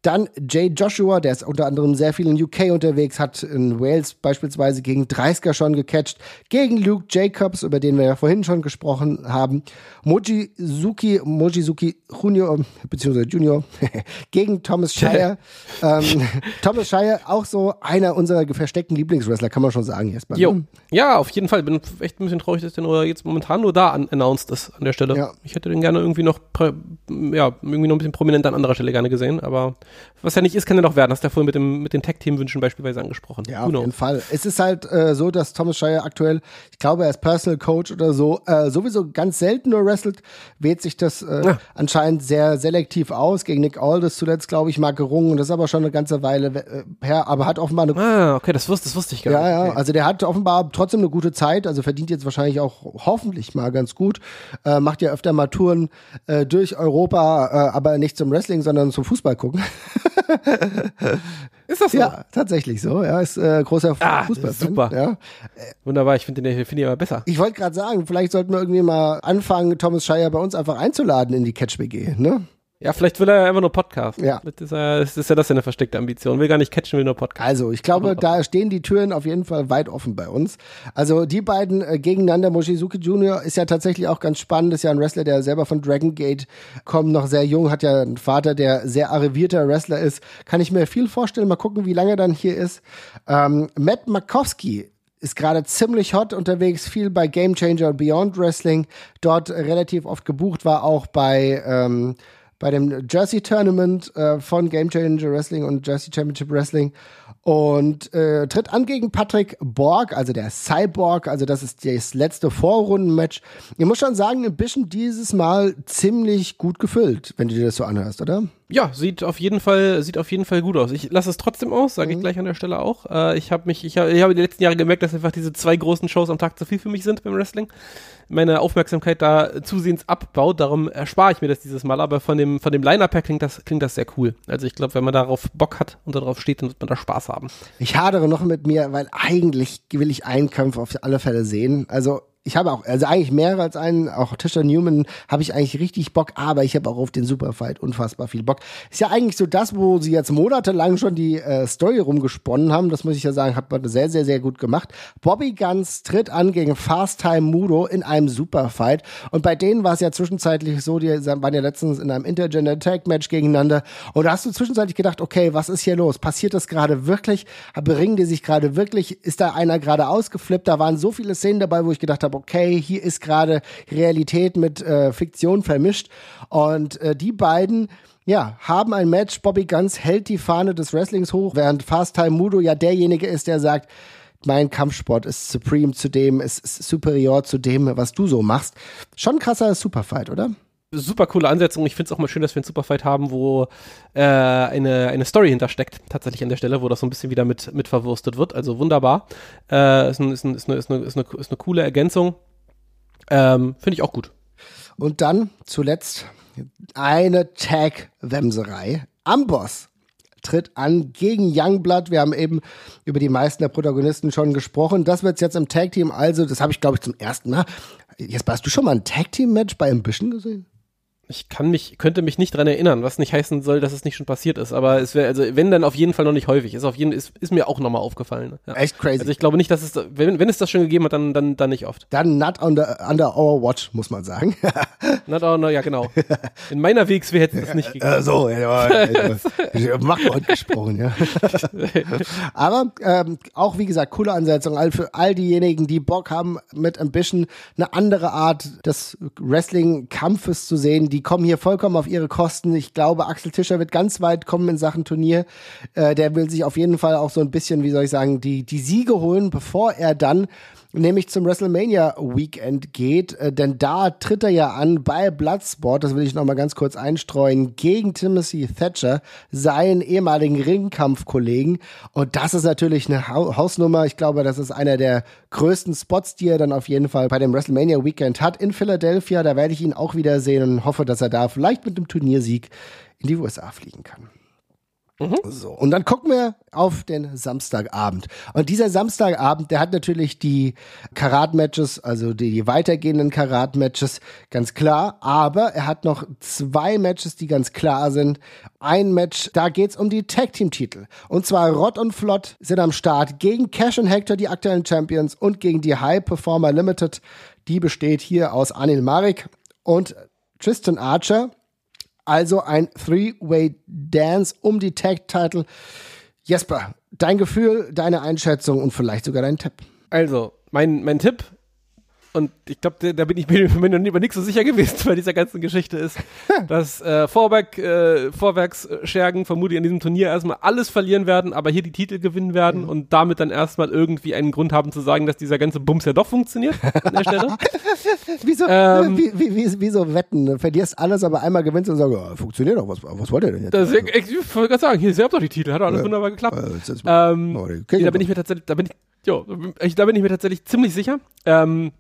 Dann Jay Joshua, der ist unter anderem sehr viel in UK unterwegs, hat in Wales beispielsweise gegen 30er schon gecatcht, gegen Luke Jacobs, über den wir ja vorhin schon gesprochen haben, Mojizuki, Mojizuki Junior, beziehungsweise Junior, gegen Thomas Shire. ähm, Thomas Shire, auch so einer unserer versteckten Lieblingswrestler, kann man schon sagen, Jesper. Jo. Ne? Ja, auf jeden Fall. Bin echt ein bisschen traurig, dass der nur jetzt momentan nur da announced ist an der Stelle. Ja. Ich hätte den gerne irgendwie noch, ja, irgendwie noch ein bisschen prominenter an anderer Stelle gerne gesehen, aber was ja nicht ist, kann ja doch werden. Hast du ja vorhin mit, dem, mit den Tech-Team-Wünschen beispielsweise angesprochen. Ja, auf jeden Fall. Es ist halt äh, so, dass Thomas Shire aktuell, ich glaube, er ist Personal Coach oder so, äh, sowieso ganz selten nur wrestelt, wählt sich das äh, ja. anscheinend sehr selektiv aus. Gegen Nick Aldis zuletzt, glaube ich, mal gerungen. Das ist aber schon eine ganze Weile äh, her, aber hat offenbar eine. Ah, okay, das wusste, das wusste ich gar nicht. Ja, ja, also der hat offenbar trotzdem eine gute Zeit, also verdient jetzt wahrscheinlich auch hoffentlich mal ganz gut. Äh, macht ja öfter mal Touren äh, durch Europa, äh, aber nicht zum Wrestling, sondern zum Fußball gucken. Ist das so? Ja, tatsächlich so. Ja, ist äh, großer Ah, Fußball. super. Ja. Wunderbar, ich finde den finde ich aber besser. Ich wollte gerade sagen, vielleicht sollten wir irgendwie mal anfangen, Thomas Scheier bei uns einfach einzuladen in die Catch WG, ne? Ja, vielleicht will er einfach nur Podcast. Ja. Das ist, ja, das ist ja das ja eine versteckte Ambition. Will gar nicht catchen, will nur Podcast. Also, ich glaube, da stehen die Türen auf jeden Fall weit offen bei uns. Also, die beiden äh, gegeneinander, Mochizuki Jr. ist ja tatsächlich auch ganz spannend, ist ja ein Wrestler, der selber von Dragon Gate kommt, noch sehr jung, hat ja einen Vater, der sehr arrivierter Wrestler ist. Kann ich mir viel vorstellen. Mal gucken, wie lange er dann hier ist. Ähm, Matt Makowski ist gerade ziemlich hot unterwegs, viel bei Game Changer und Beyond Wrestling, dort relativ oft gebucht, war auch bei ähm, bei dem Jersey Tournament äh, von Game Changer Wrestling und Jersey Championship Wrestling und äh, tritt an gegen Patrick Borg, also der Cyborg, also das ist das letzte Vorrundenmatch. Ich muss schon sagen, ein bisschen dieses Mal ziemlich gut gefüllt, wenn du dir das so anhörst, oder? Ja, sieht auf jeden Fall, sieht auf jeden Fall gut aus. Ich lasse es trotzdem aus, sage ich gleich an der Stelle auch. Äh, ich habe mich, ich habe ich hab die letzten Jahre gemerkt, dass einfach diese zwei großen Shows am Tag zu viel für mich sind beim Wrestling. Meine Aufmerksamkeit da zusehends abbaut, darum erspare ich mir das dieses Mal. Aber von dem, von dem Line-Up her klingt das, klingt das sehr cool. Also ich glaube, wenn man darauf Bock hat und darauf steht, dann wird man da Spaß haben. Ich hadere noch mit mir, weil eigentlich will ich einen Kampf auf alle Fälle sehen. Also ich habe auch, also eigentlich mehrere als einen, auch Tisha Newman habe ich eigentlich richtig Bock, aber ich habe auch auf den Superfight unfassbar viel Bock. Ist ja eigentlich so das, wo sie jetzt monatelang schon die äh, Story rumgesponnen haben. Das muss ich ja sagen, hat man sehr, sehr, sehr gut gemacht. Bobby Guns tritt an gegen Fast Time Mudo in einem Superfight. Und bei denen war es ja zwischenzeitlich so, die waren ja letztens in einem Intergender Tag Match gegeneinander. Und da hast du zwischenzeitlich gedacht, okay, was ist hier los? Passiert das gerade wirklich? Beringen die sich gerade wirklich? Ist da einer gerade ausgeflippt? Da waren so viele Szenen dabei, wo ich gedacht habe, okay, hier ist gerade Realität mit äh, Fiktion vermischt. Und äh, die beiden ja, haben ein Match. Bobby Guns hält die Fahne des Wrestlings hoch, während Fast Time Mudo ja derjenige ist, der sagt, mein Kampfsport ist supreme zu dem, ist superior zu dem, was du so machst. Schon krasser Superfight, oder? Super coole Ansetzung. Ich finde es auch mal schön, dass wir einen Superfight haben, wo äh, eine, eine Story hintersteckt, tatsächlich an der Stelle, wo das so ein bisschen wieder mit, mit verwurstet wird. Also wunderbar. Äh, ist, ein, ist, ein, ist, eine, ist, eine, ist, eine, coole Ergänzung. Ähm, finde ich auch gut. Und dann zuletzt eine Tag-Wemserei. Amboss tritt an gegen Youngblood. Wir haben eben über die meisten der Protagonisten schon gesprochen. Das wird jetzt im Tag-Team, also, das habe ich, glaube ich, zum ersten Mal. Jetzt hast du schon mal ein Tag-Team-Match bei Ambition gesehen? Ich kann mich, könnte mich nicht dran erinnern, was nicht heißen soll, dass es nicht schon passiert ist. Aber es wäre, also wenn dann auf jeden Fall noch nicht häufig. Ist auf jeden, ist, ist mir auch nochmal aufgefallen. Ja. Echt crazy. Also ich glaube nicht, dass es, wenn, wenn es das schon gegeben hat, dann, dann, dann nicht oft. Dann not under, under our watch, muss man sagen. not under, ja genau. In meiner WXW hätte es nicht gegeben. Äh, so, ja, ja, Machtwort gesprochen, ja. Aber ähm, auch wie gesagt, coole Ansetzung. All für all diejenigen, die Bock haben, mit Ambition eine andere Art des Wrestling-Kampfes zu sehen, die kommen hier vollkommen auf ihre Kosten. Ich glaube, Axel Tischer wird ganz weit kommen in Sachen Turnier. Äh, der will sich auf jeden Fall auch so ein bisschen, wie soll ich sagen, die, die Siege holen, bevor er dann nämlich zum WrestleMania Weekend geht, äh, denn da tritt er ja an bei Bloodsport, das will ich noch mal ganz kurz einstreuen, gegen Timothy Thatcher, seinen ehemaligen Ringkampfkollegen und das ist natürlich eine ha Hausnummer. Ich glaube, das ist einer der größten Spots, die er dann auf jeden Fall bei dem WrestleMania Weekend hat in Philadelphia. Da werde ich ihn auch wieder sehen und hoffe, dass er da vielleicht mit dem Turniersieg in die USA fliegen kann. Mhm. So. Und dann gucken wir auf den Samstagabend. Und dieser Samstagabend, der hat natürlich die Karat-Matches, also die, weitergehenden Karat-Matches, ganz klar. Aber er hat noch zwei Matches, die ganz klar sind. Ein Match, da geht's um die Tag-Team-Titel. Und zwar Rott und Flott sind am Start gegen Cash und Hector, die aktuellen Champions, und gegen die High Performer Limited. Die besteht hier aus Anil Marik und Tristan Archer. Also ein Three-Way-Dance um die Tag-Title. Jesper, dein Gefühl, deine Einschätzung und vielleicht sogar dein Tipp. Also, mein, mein Tipp und ich glaube, da, bin ich mir noch über nichts so sicher gewesen bei dieser ganzen Geschichte ist, dass äh, Vorwerk, äh, Vorwerksschergen vermutlich an diesem Turnier erstmal alles verlieren werden, aber hier die Titel gewinnen werden mhm. und damit dann erstmal irgendwie einen Grund haben zu sagen, dass dieser ganze Bums ja doch funktioniert an der Stelle. wieso, ähm, wie, wie, wie, wieso wetten? Verlierst alles, aber einmal gewinnst und sagst, oh, funktioniert doch, was, was wollt ihr denn jetzt? Das, ich, ich, wollte gerade sagen, hier, ihr habt doch die Titel, hat doch alles ja. wunderbar geklappt. Ähm, okay, da bin ich mir tatsächlich, da bin ich, jo, da bin ich mir tatsächlich ziemlich sicher. Ähm,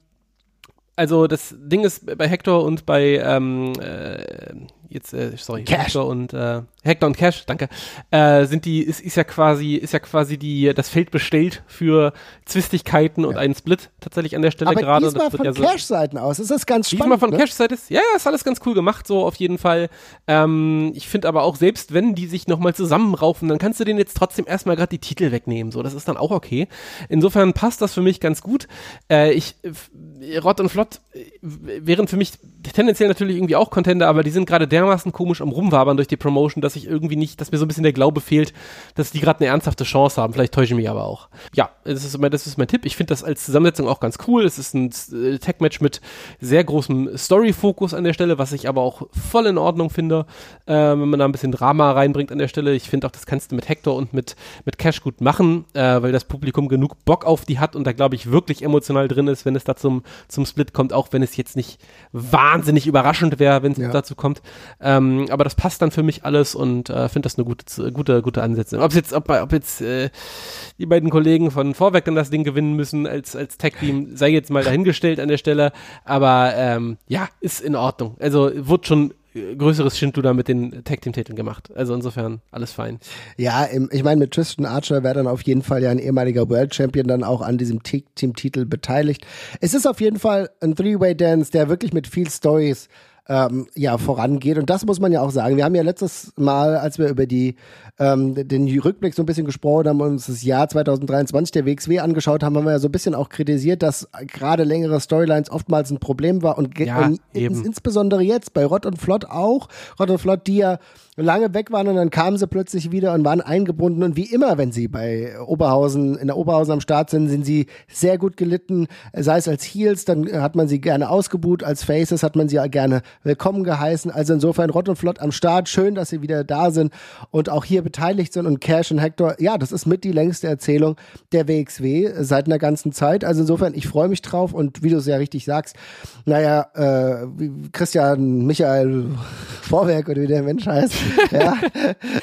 also das Ding ist bei Hector und bei ähm, äh, jetzt, äh, sorry, Cash. Hector und äh, Hector und Cash, danke, äh, sind die, ist, ist ja quasi, ist ja quasi die, das Feld bestellt für Zwistigkeiten und einen Split tatsächlich an der Stelle Aber gerade. diesmal von ja so- Cash-Seiten aus. Ist das ganz spannend. Diesmal von ne? Cash-Seite ist, ja, ja, ist alles ganz cool gemacht, so auf jeden Fall. Ähm, ich finde aber auch, selbst wenn die sich nochmal zusammenraufen, dann kannst du denen jetzt trotzdem erstmal gerade die Titel wegnehmen, so, das ist dann auch okay. Insofern passt das für mich ganz gut. Äh, ich, f- Rott und Flott äh, wären für mich tendenziell natürlich irgendwie auch Contender, aber die sind gerade dermaßen komisch am Rumwabern durch die Promotion, dass ich irgendwie nicht, dass mir so ein bisschen der Glaube fehlt, dass die gerade eine ernsthafte Chance haben. Vielleicht täusche ich mich aber auch. Ja, das ist, mein, das ist mein Tipp. Ich finde das als Zusammensetzung auch ganz cool. Es ist ein äh, Tech-Match mit sehr großem Story-Fokus an der Stelle, was ich aber auch voll in Ordnung finde, äh, wenn man da ein bisschen Drama reinbringt an der Stelle. Ich finde auch, das kannst du mit Hector und mit, mit Cash gut machen, äh, weil das Publikum genug Bock auf die hat und da, glaube ich, wirklich emotional drin ist, wenn es da zum, zum Split kommt, auch wenn es jetzt nicht wahnsinnig überraschend wäre, wenn es Ja. dazu kommt. Ähm, aber das passt dann für mich alles und äh, finde das eine gute, gute, gute Ansätze. Ob jetzt, ob, ob jetzt äh, die beiden Kollegen von Vorwerk dann das Ding gewinnen müssen als, als Tag-Team, sei jetzt mal dahingestellt an der Stelle. Aber ähm, ja, ist in Ordnung. Also wurde schon äh, größeres Schindluder mit den Tag-Team-Titeln gemacht. Also insofern alles fein. Ja, im, ich meine, mit Tristan Archer wäre dann auf jeden Fall ja ein ehemaliger World Champion dann auch an diesem Te- Team-Titel beteiligt. Es ist auf jeden Fall ein Three-Way-Dance, der wirklich mit viel Stories ähm, ja, vorangeht. Und das muss man ja auch sagen. Wir haben ja letztes Mal, als wir über die, ähm, den Rückblick so ein bisschen gesprochen haben und uns das Jahr 2023 der WXW angeschaut haben, haben wir ja so ein bisschen auch kritisiert, dass gerade längere Storylines oftmals ein Problem war und, Ja, und ins, insbesondere jetzt bei Rott und Flott auch. Rott und Flott, die ja lange weg waren und dann kamen sie plötzlich wieder und waren eingebunden. Und wie immer, wenn sie bei Oberhausen, in der Oberhausen am Start sind, sind sie sehr gut gelitten, sei es als Heels, dann hat man sie gerne ausgebuht, als Faces hat man sie gerne willkommen geheißen, also insofern Rott und Flott am Start, schön, dass sie wieder da sind und auch hier beteiligt sind. Und Cash und Hector, ja, das ist mit die längste Erzählung der WXW seit einer ganzen Zeit, also insofern, ich freue mich drauf. Und wie du ja richtig sagst, naja, äh, Christian Michael Vorwerk oder wie der Mensch heißt, ja,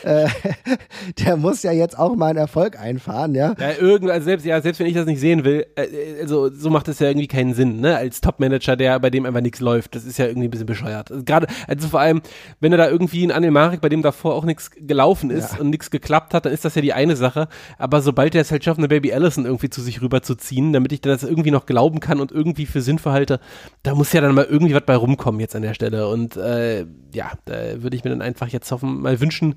äh, der muss ja jetzt auch mal einen Erfolg einfahren, ja. Ja, irgend, also selbst, ja, selbst wenn ich das nicht sehen will, äh, also so macht es ja irgendwie keinen Sinn, ne? Als Top-Manager, der bei dem einfach nichts läuft, das ist ja irgendwie ein bisschen bescheuert. Also Gerade, also vor allem, wenn er da irgendwie ein Anil Marek, bei dem davor auch nichts gelaufen ist Ja. und nichts geklappt hat, dann ist das ja die eine Sache. Aber sobald er es halt schafft, eine Baby Allison irgendwie zu sich rüberzuziehen, damit ich das irgendwie noch glauben kann und irgendwie für sinnvoll halte, da muss ja dann mal irgendwie was bei rumkommen jetzt an der Stelle. Und äh, ja, da würde ich mir dann einfach jetzt hoffen, mal wünschen,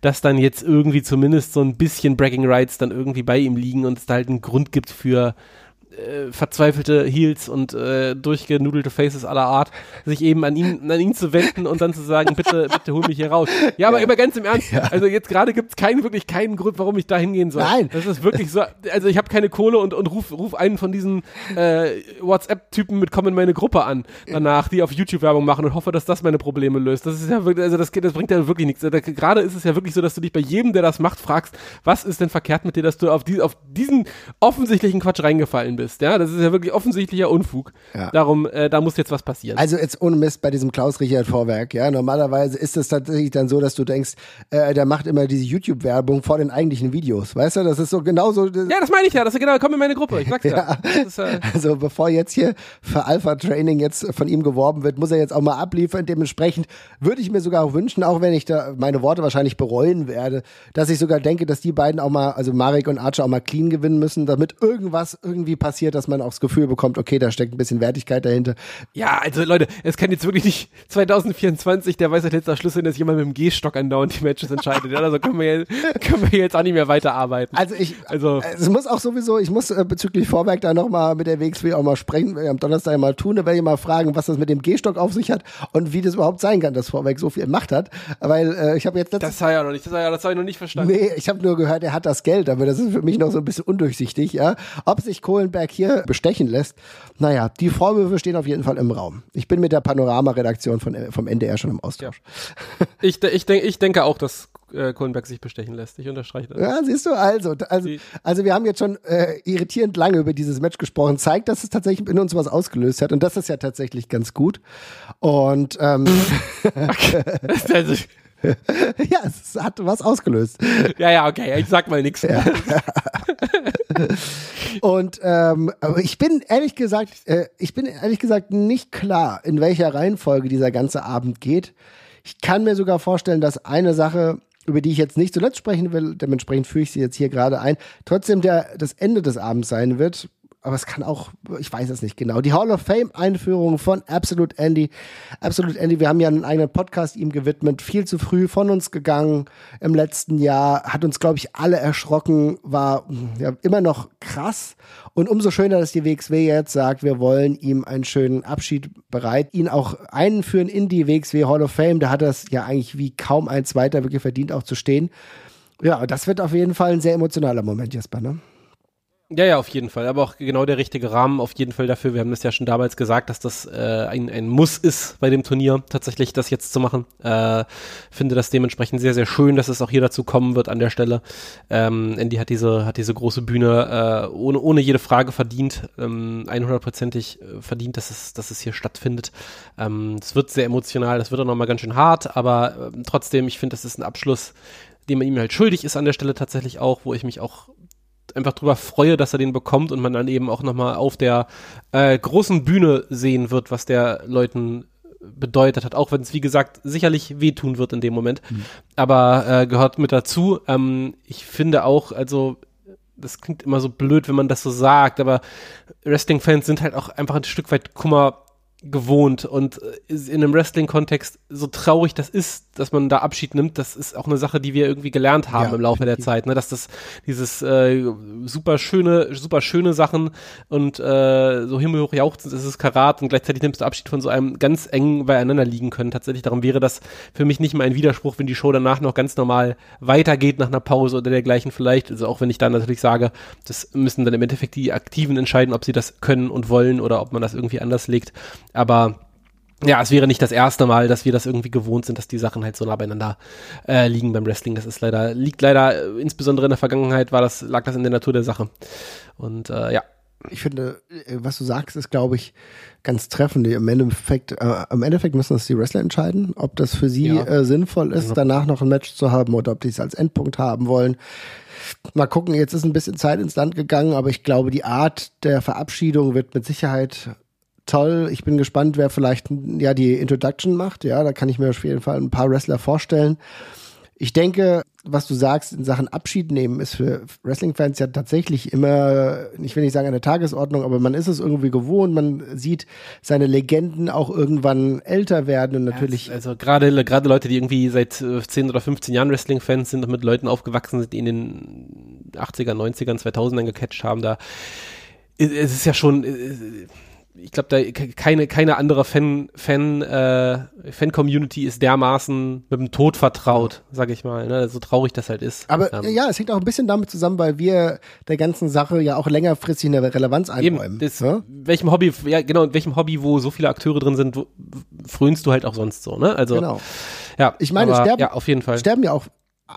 dass dann jetzt irgendwie zumindest so ein bisschen Bragging Rights dann irgendwie bei ihm liegen und es da halt einen Grund gibt für äh, verzweifelte Heels und äh, durchgenudelte Faces aller Art, sich eben an ihn, an ihn zu wenden und dann zu sagen, bitte, bitte hol mich hier raus. Ja, aber immer ganz im Ernst, also jetzt gerade gibt es keinen, wirklich keinen Grund, warum ich da hingehen soll. Nein. Das ist wirklich so, also ich habe keine Kohle und, und ruf, ruf einen von diesen äh, WhatsApp-Typen mit Komm in meine Gruppe an danach, die auf YouTube Werbung machen und hoffe, dass das meine Probleme löst. Das ist ja wirklich, also das, geht- das bringt ja wirklich nichts. Da- Gerade ist es ja wirklich so, dass du dich bei jedem, der das macht, fragst, was ist denn verkehrt mit dir, dass du auf, die, auf diesen offensichtlichen Quatsch reingefallen bist. Ja, das ist ja wirklich offensichtlicher Unfug. Ja. Darum, äh, da muss jetzt was passieren. Also jetzt ohne Mist bei diesem Klaus-Richard Vorwerk, ja, normalerweise ist es tatsächlich dann so, dass du denkst, äh, der macht immer diese YouTube-Werbung vor den eigentlichen Videos, weißt du, das ist so genauso, ja, das meine ich ja. Das ist genau, komm in meine Gruppe. Ich sag's ja. Ja. Das ist, äh, Also bevor jetzt hier für Alpha Training jetzt von ihm geworben wird, muss er jetzt auch mal abliefern. Dementsprechend würde ich mir sogar auch wünschen, auch wenn ich da meine Worte wahrscheinlich bereuen werde, dass ich sogar denke, dass die beiden auch mal, also Marek und Archer auch mal clean gewinnen müssen, damit irgendwas irgendwie passiert, dass man auch das Gefühl bekommt, okay, da steckt ein bisschen Wertigkeit dahinter. Ja, also Leute, es kann jetzt wirklich nicht 2024 der Weisheit letzter Schluss sein, dass jemand mit dem Gehstock andauernd die Matches entscheidet. Also können wir, jetzt, können wir jetzt auch nicht mehr weiterarbeiten. Also ich, Also- es muss auch sowieso, ich muss äh, bezüglich Vorwerk da nochmal mit der WXW auch mal sprechen, ich am Donnerstag mal tun, da werde ich mal fragen, was das mit dem Gehstock auf sich hat und wie das überhaupt sein kann, dass Vorwerk so viel Macht hat, weil äh, ich habe jetzt letztens Das war ja noch nicht, das, ja, das habe ich noch nicht verstanden. Nee, ich habe nur gehört, er hat das Geld, aber das ist für mich noch so ein bisschen undurchsichtig, ja. Ob sich Kohlenberg hier bestechen lässt, naja, die Vorwürfe stehen auf jeden Fall im Raum. Ich bin mit der Panorama-Redaktion von, vom NDR schon im Austausch. Ich, de- ich, denk, ich denke auch, dass äh, Kohlenberg sich bestechen lässt. Ich unterstreiche das. Ja, siehst du, also, also, also wir haben jetzt schon äh, irritierend lange über dieses Match gesprochen, zeigt, dass es tatsächlich in uns was ausgelöst hat und das ist ja tatsächlich ganz gut. Und ähm, also, ja, es hat was ausgelöst. ja, ja, okay, ich sag mal nichts. Und ähm, ich bin ehrlich gesagt, äh, ich bin ehrlich gesagt nicht klar, in welcher Reihenfolge dieser ganze Abend geht. Ich kann mir sogar vorstellen, dass eine Sache, über die ich jetzt nicht zuletzt sprechen will, dementsprechend führe ich sie jetzt hier gerade ein, trotzdem der das Ende des Abends sein wird aber es kann auch, ich weiß es nicht genau. Die Hall of Fame Einführung von Absolute Andy. Absolute Andy, wir haben ja einen eigenen Podcast ihm gewidmet, viel zu früh von uns gegangen im letzten Jahr, hat uns, glaube ich, alle erschrocken, war ja, immer noch krass. Und umso schöner, dass die WXW jetzt sagt, wir wollen ihm einen schönen Abschied bereit, ihn auch einführen in die WXW Hall of Fame. Da hat er es ja eigentlich wie kaum ein zweiter wirklich verdient, auch zu stehen. Ja, das wird auf jeden Fall ein sehr emotionaler Moment, Jesper, ne? Ja, ja, auf jeden Fall. Aber auch genau der richtige Rahmen auf jeden Fall dafür. Wir haben das ja schon damals gesagt, dass das äh, ein, ein Muss ist bei dem Turnier, tatsächlich das jetzt zu machen. Äh, finde das dementsprechend sehr, sehr schön, dass es auch hier dazu kommen wird an der Stelle. Ähm, Andy hat diese, hat diese große Bühne äh, ohne, ohne jede Frage verdient, ähm, 100%ig äh, verdient, dass es, dass es hier stattfindet. Ähm, es wird sehr emotional, das wird auch nochmal ganz schön hart, aber äh, trotzdem, ich finde, das ist ein Abschluss, den man ihm halt schuldig ist an der Stelle tatsächlich auch, wo ich mich auch einfach drüber freue, dass er den bekommt und man dann eben auch nochmal auf der äh, großen Bühne sehen wird, was der Leuten bedeutet hat, auch wenn es wie gesagt sicherlich wehtun wird in dem Moment, mhm. aber äh, gehört mit dazu. Ähm, ich finde auch, also das klingt immer so blöd, wenn man das so sagt, aber Wrestling-Fans sind halt auch einfach ein Stück weit Kummer gewohnt und äh, in einem Wrestling-Kontext, so traurig das ist, dass man da Abschied nimmt, das ist auch eine Sache, die wir irgendwie gelernt haben ja, im Laufe der Zeit, ne? dass das dieses äh, super schöne, super schöne Sachen und äh, so himmelhoch jauchzend ist es Karat und gleichzeitig nimmst du Abschied von so einem ganz eng beieinander liegen können. Tatsächlich, darum wäre das für mich nicht mal ein Widerspruch, wenn die Show danach noch ganz normal weitergeht nach einer Pause oder dergleichen vielleicht. Also auch wenn ich dann natürlich sage, das müssen dann im Endeffekt die Aktiven entscheiden, ob sie das können und wollen oder ob man das irgendwie anders legt. Aber ja, es wäre nicht das erste Mal, dass wir das irgendwie gewohnt sind, dass die Sachen halt so nah beieinander äh, liegen beim Wrestling. Das ist leider, liegt leider, äh, insbesondere in der Vergangenheit war das, lag das in der Natur der Sache. Und äh, ja. Ich finde, äh, was du sagst, ist, glaube ich, ganz treffend. Im Endeffekt, äh, im Endeffekt müssen das die Wrestler entscheiden, ob das für sie ja. äh, sinnvoll ist, genau. danach noch ein Match zu haben oder ob die es als Endpunkt haben wollen. Mal gucken, jetzt ist ein bisschen Zeit ins Land gegangen, aber ich glaube, die Art der Verabschiedung wird mit Sicherheit toll. Ich bin gespannt, wer vielleicht ja die Introduction macht. Ja, da kann ich mir auf jeden Fall ein paar Wrestler vorstellen. Ich denke, was du sagst in Sachen Abschied nehmen, ist für Wrestling-Fans ja tatsächlich immer, ich will nicht sagen eine Tagesordnung, aber man ist es irgendwie gewohnt. Man sieht seine Legenden auch irgendwann älter werden und natürlich. Ja, also gerade gerade Leute, die irgendwie seit 10 oder 15 Jahren Wrestling-Fans sind und mit Leuten aufgewachsen sind, die in den 80er, 90ern, 2000ern gecatcht haben, da es ist ja schon ich glaube, da keine, keine andere Fan, Fan, äh, Fan-Community ist dermaßen mit dem Tod vertraut, sag ich mal, ne? so traurig das halt ist. Aber ähm, ja, es hängt auch ein bisschen damit zusammen, weil wir der ganzen Sache ja auch längerfristig eine Relevanz einräumen. Eben, das, ja? welchem Hobby, ja genau, in welchem Hobby, wo so viele Akteure drin sind, wo, frönst du halt auch sonst so, ne? Also, genau. Ja, ich meine, aber, sterben, ja, auf jeden Fall. sterben ja auch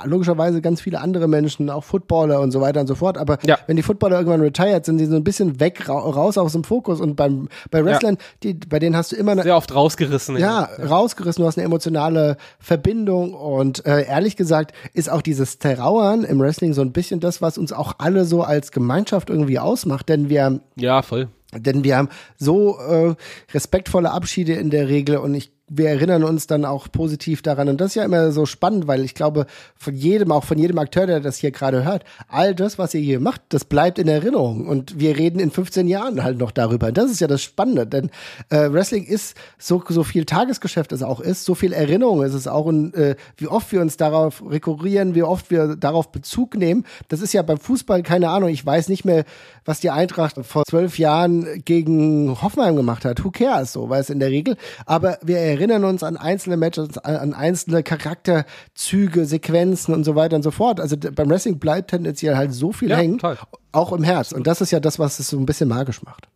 logischerweise ganz viele andere Menschen, auch Footballer und so weiter und so fort. Aber ja. wenn die Footballer irgendwann retired sind, die so ein bisschen weg, raus aus dem Fokus. Und beim, bei Wrestlern, ja. die, bei denen hast du immer eine, Sehr oft rausgerissen. Ja, ja, rausgerissen. Du hast eine emotionale Verbindung. Und äh, ehrlich gesagt ist auch dieses Terrauern im Wrestling so ein bisschen das, was uns auch alle so als Gemeinschaft irgendwie ausmacht. Denn wir. Ja, voll. Denn wir haben so äh, respektvolle Abschiede in der Regel und ich wir erinnern uns dann auch positiv daran. Und das ist ja immer so spannend, weil ich glaube, von jedem, auch von jedem Akteur, der das hier gerade hört, all das, was ihr hier macht, das bleibt in Erinnerung. Und wir reden in 15 Jahren halt noch darüber. Und das ist ja das Spannende, denn äh, Wrestling ist so, so viel Tagesgeschäft es auch ist, so viel Erinnerung ist es auch. Und äh, wie oft wir uns darauf rekurrieren, wie oft wir darauf Bezug nehmen, das ist ja beim Fußball, keine Ahnung, ich weiß nicht mehr, was die Eintracht vor zwölf Jahren gegen Hoffenheim gemacht hat. Who cares, so, weil es in der Regel. Aber wir erinnern uns an einzelne Matches, an einzelne Charakterzüge, Sequenzen und so weiter und so fort. Also beim Wrestling bleibt tendenziell halt so viel ja, hängen, toll. auch im Herz. Und das ist ja das, was es so ein bisschen magisch macht.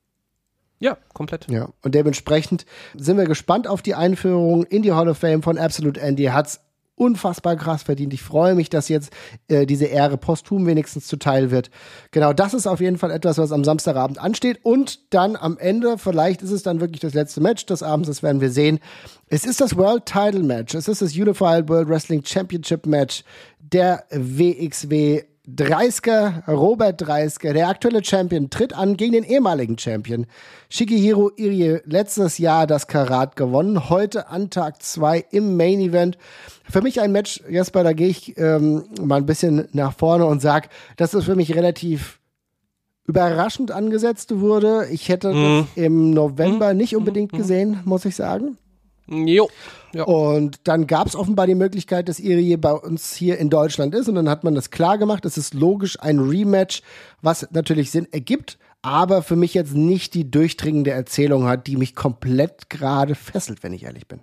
Ja, komplett. Ja, und dementsprechend sind wir gespannt auf die Einführung in die Hall of Fame von Absolute Andy. Hat's unfassbar krass verdient. Ich freue mich, dass jetzt äh, diese Ehre posthum wenigstens zuteil wird. Genau, das ist auf jeden Fall etwas, was am Samstagabend ansteht. Und dann am Ende, vielleicht ist es dann wirklich das letzte Match des Abends, das werden wir sehen. Es ist das World Title Match. Es ist das Unified World Wrestling Championship Match der WXW Dreisker, Robert Dreisker, der aktuelle Champion, tritt an gegen den ehemaligen Champion. Shigehiro Irie, letztes Jahr das Karat gewonnen, heute an Tag 2 im Main Event. Für mich ein Match, Jesper, da gehe ich ähm, mal ein bisschen nach vorne und sag, dass es für mich relativ überraschend angesetzt wurde. Ich hätte mhm. das im November nicht unbedingt mhm. gesehen, muss ich sagen. Jo. Ja. Und dann gab es offenbar die Möglichkeit, dass Irie bei uns hier in Deutschland ist. Und dann hat man das klar gemacht. Das ist logisch ein Rematch, was natürlich Sinn ergibt, aber für mich jetzt nicht die durchdringende Erzählung hat, die mich komplett gerade fesselt, wenn ich ehrlich bin.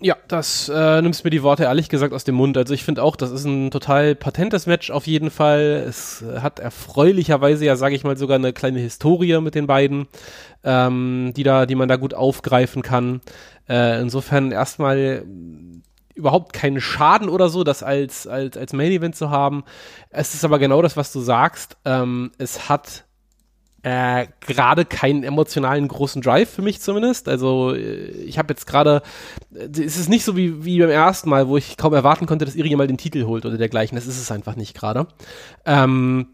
Ja, das äh, nimmst mir die Worte ehrlich gesagt aus dem Mund. Also ich finde auch, das ist ein total patentes Match auf jeden Fall. Es hat erfreulicherweise ja, sage ich mal, sogar eine kleine Historie mit den beiden, ähm, die da, die man da gut aufgreifen kann. Äh, insofern erstmal überhaupt keinen Schaden oder so, das als als als Main Event zu haben. Es ist aber genau das, was du sagst. Ähm, es hat äh, gerade keinen emotionalen großen Drive für mich zumindest. Also äh, ich habe jetzt gerade, äh, es ist nicht so wie, wie beim ersten Mal, wo ich kaum erwarten konnte, dass Iri mal den Titel holt oder dergleichen. Das ist es einfach nicht gerade. Ähm,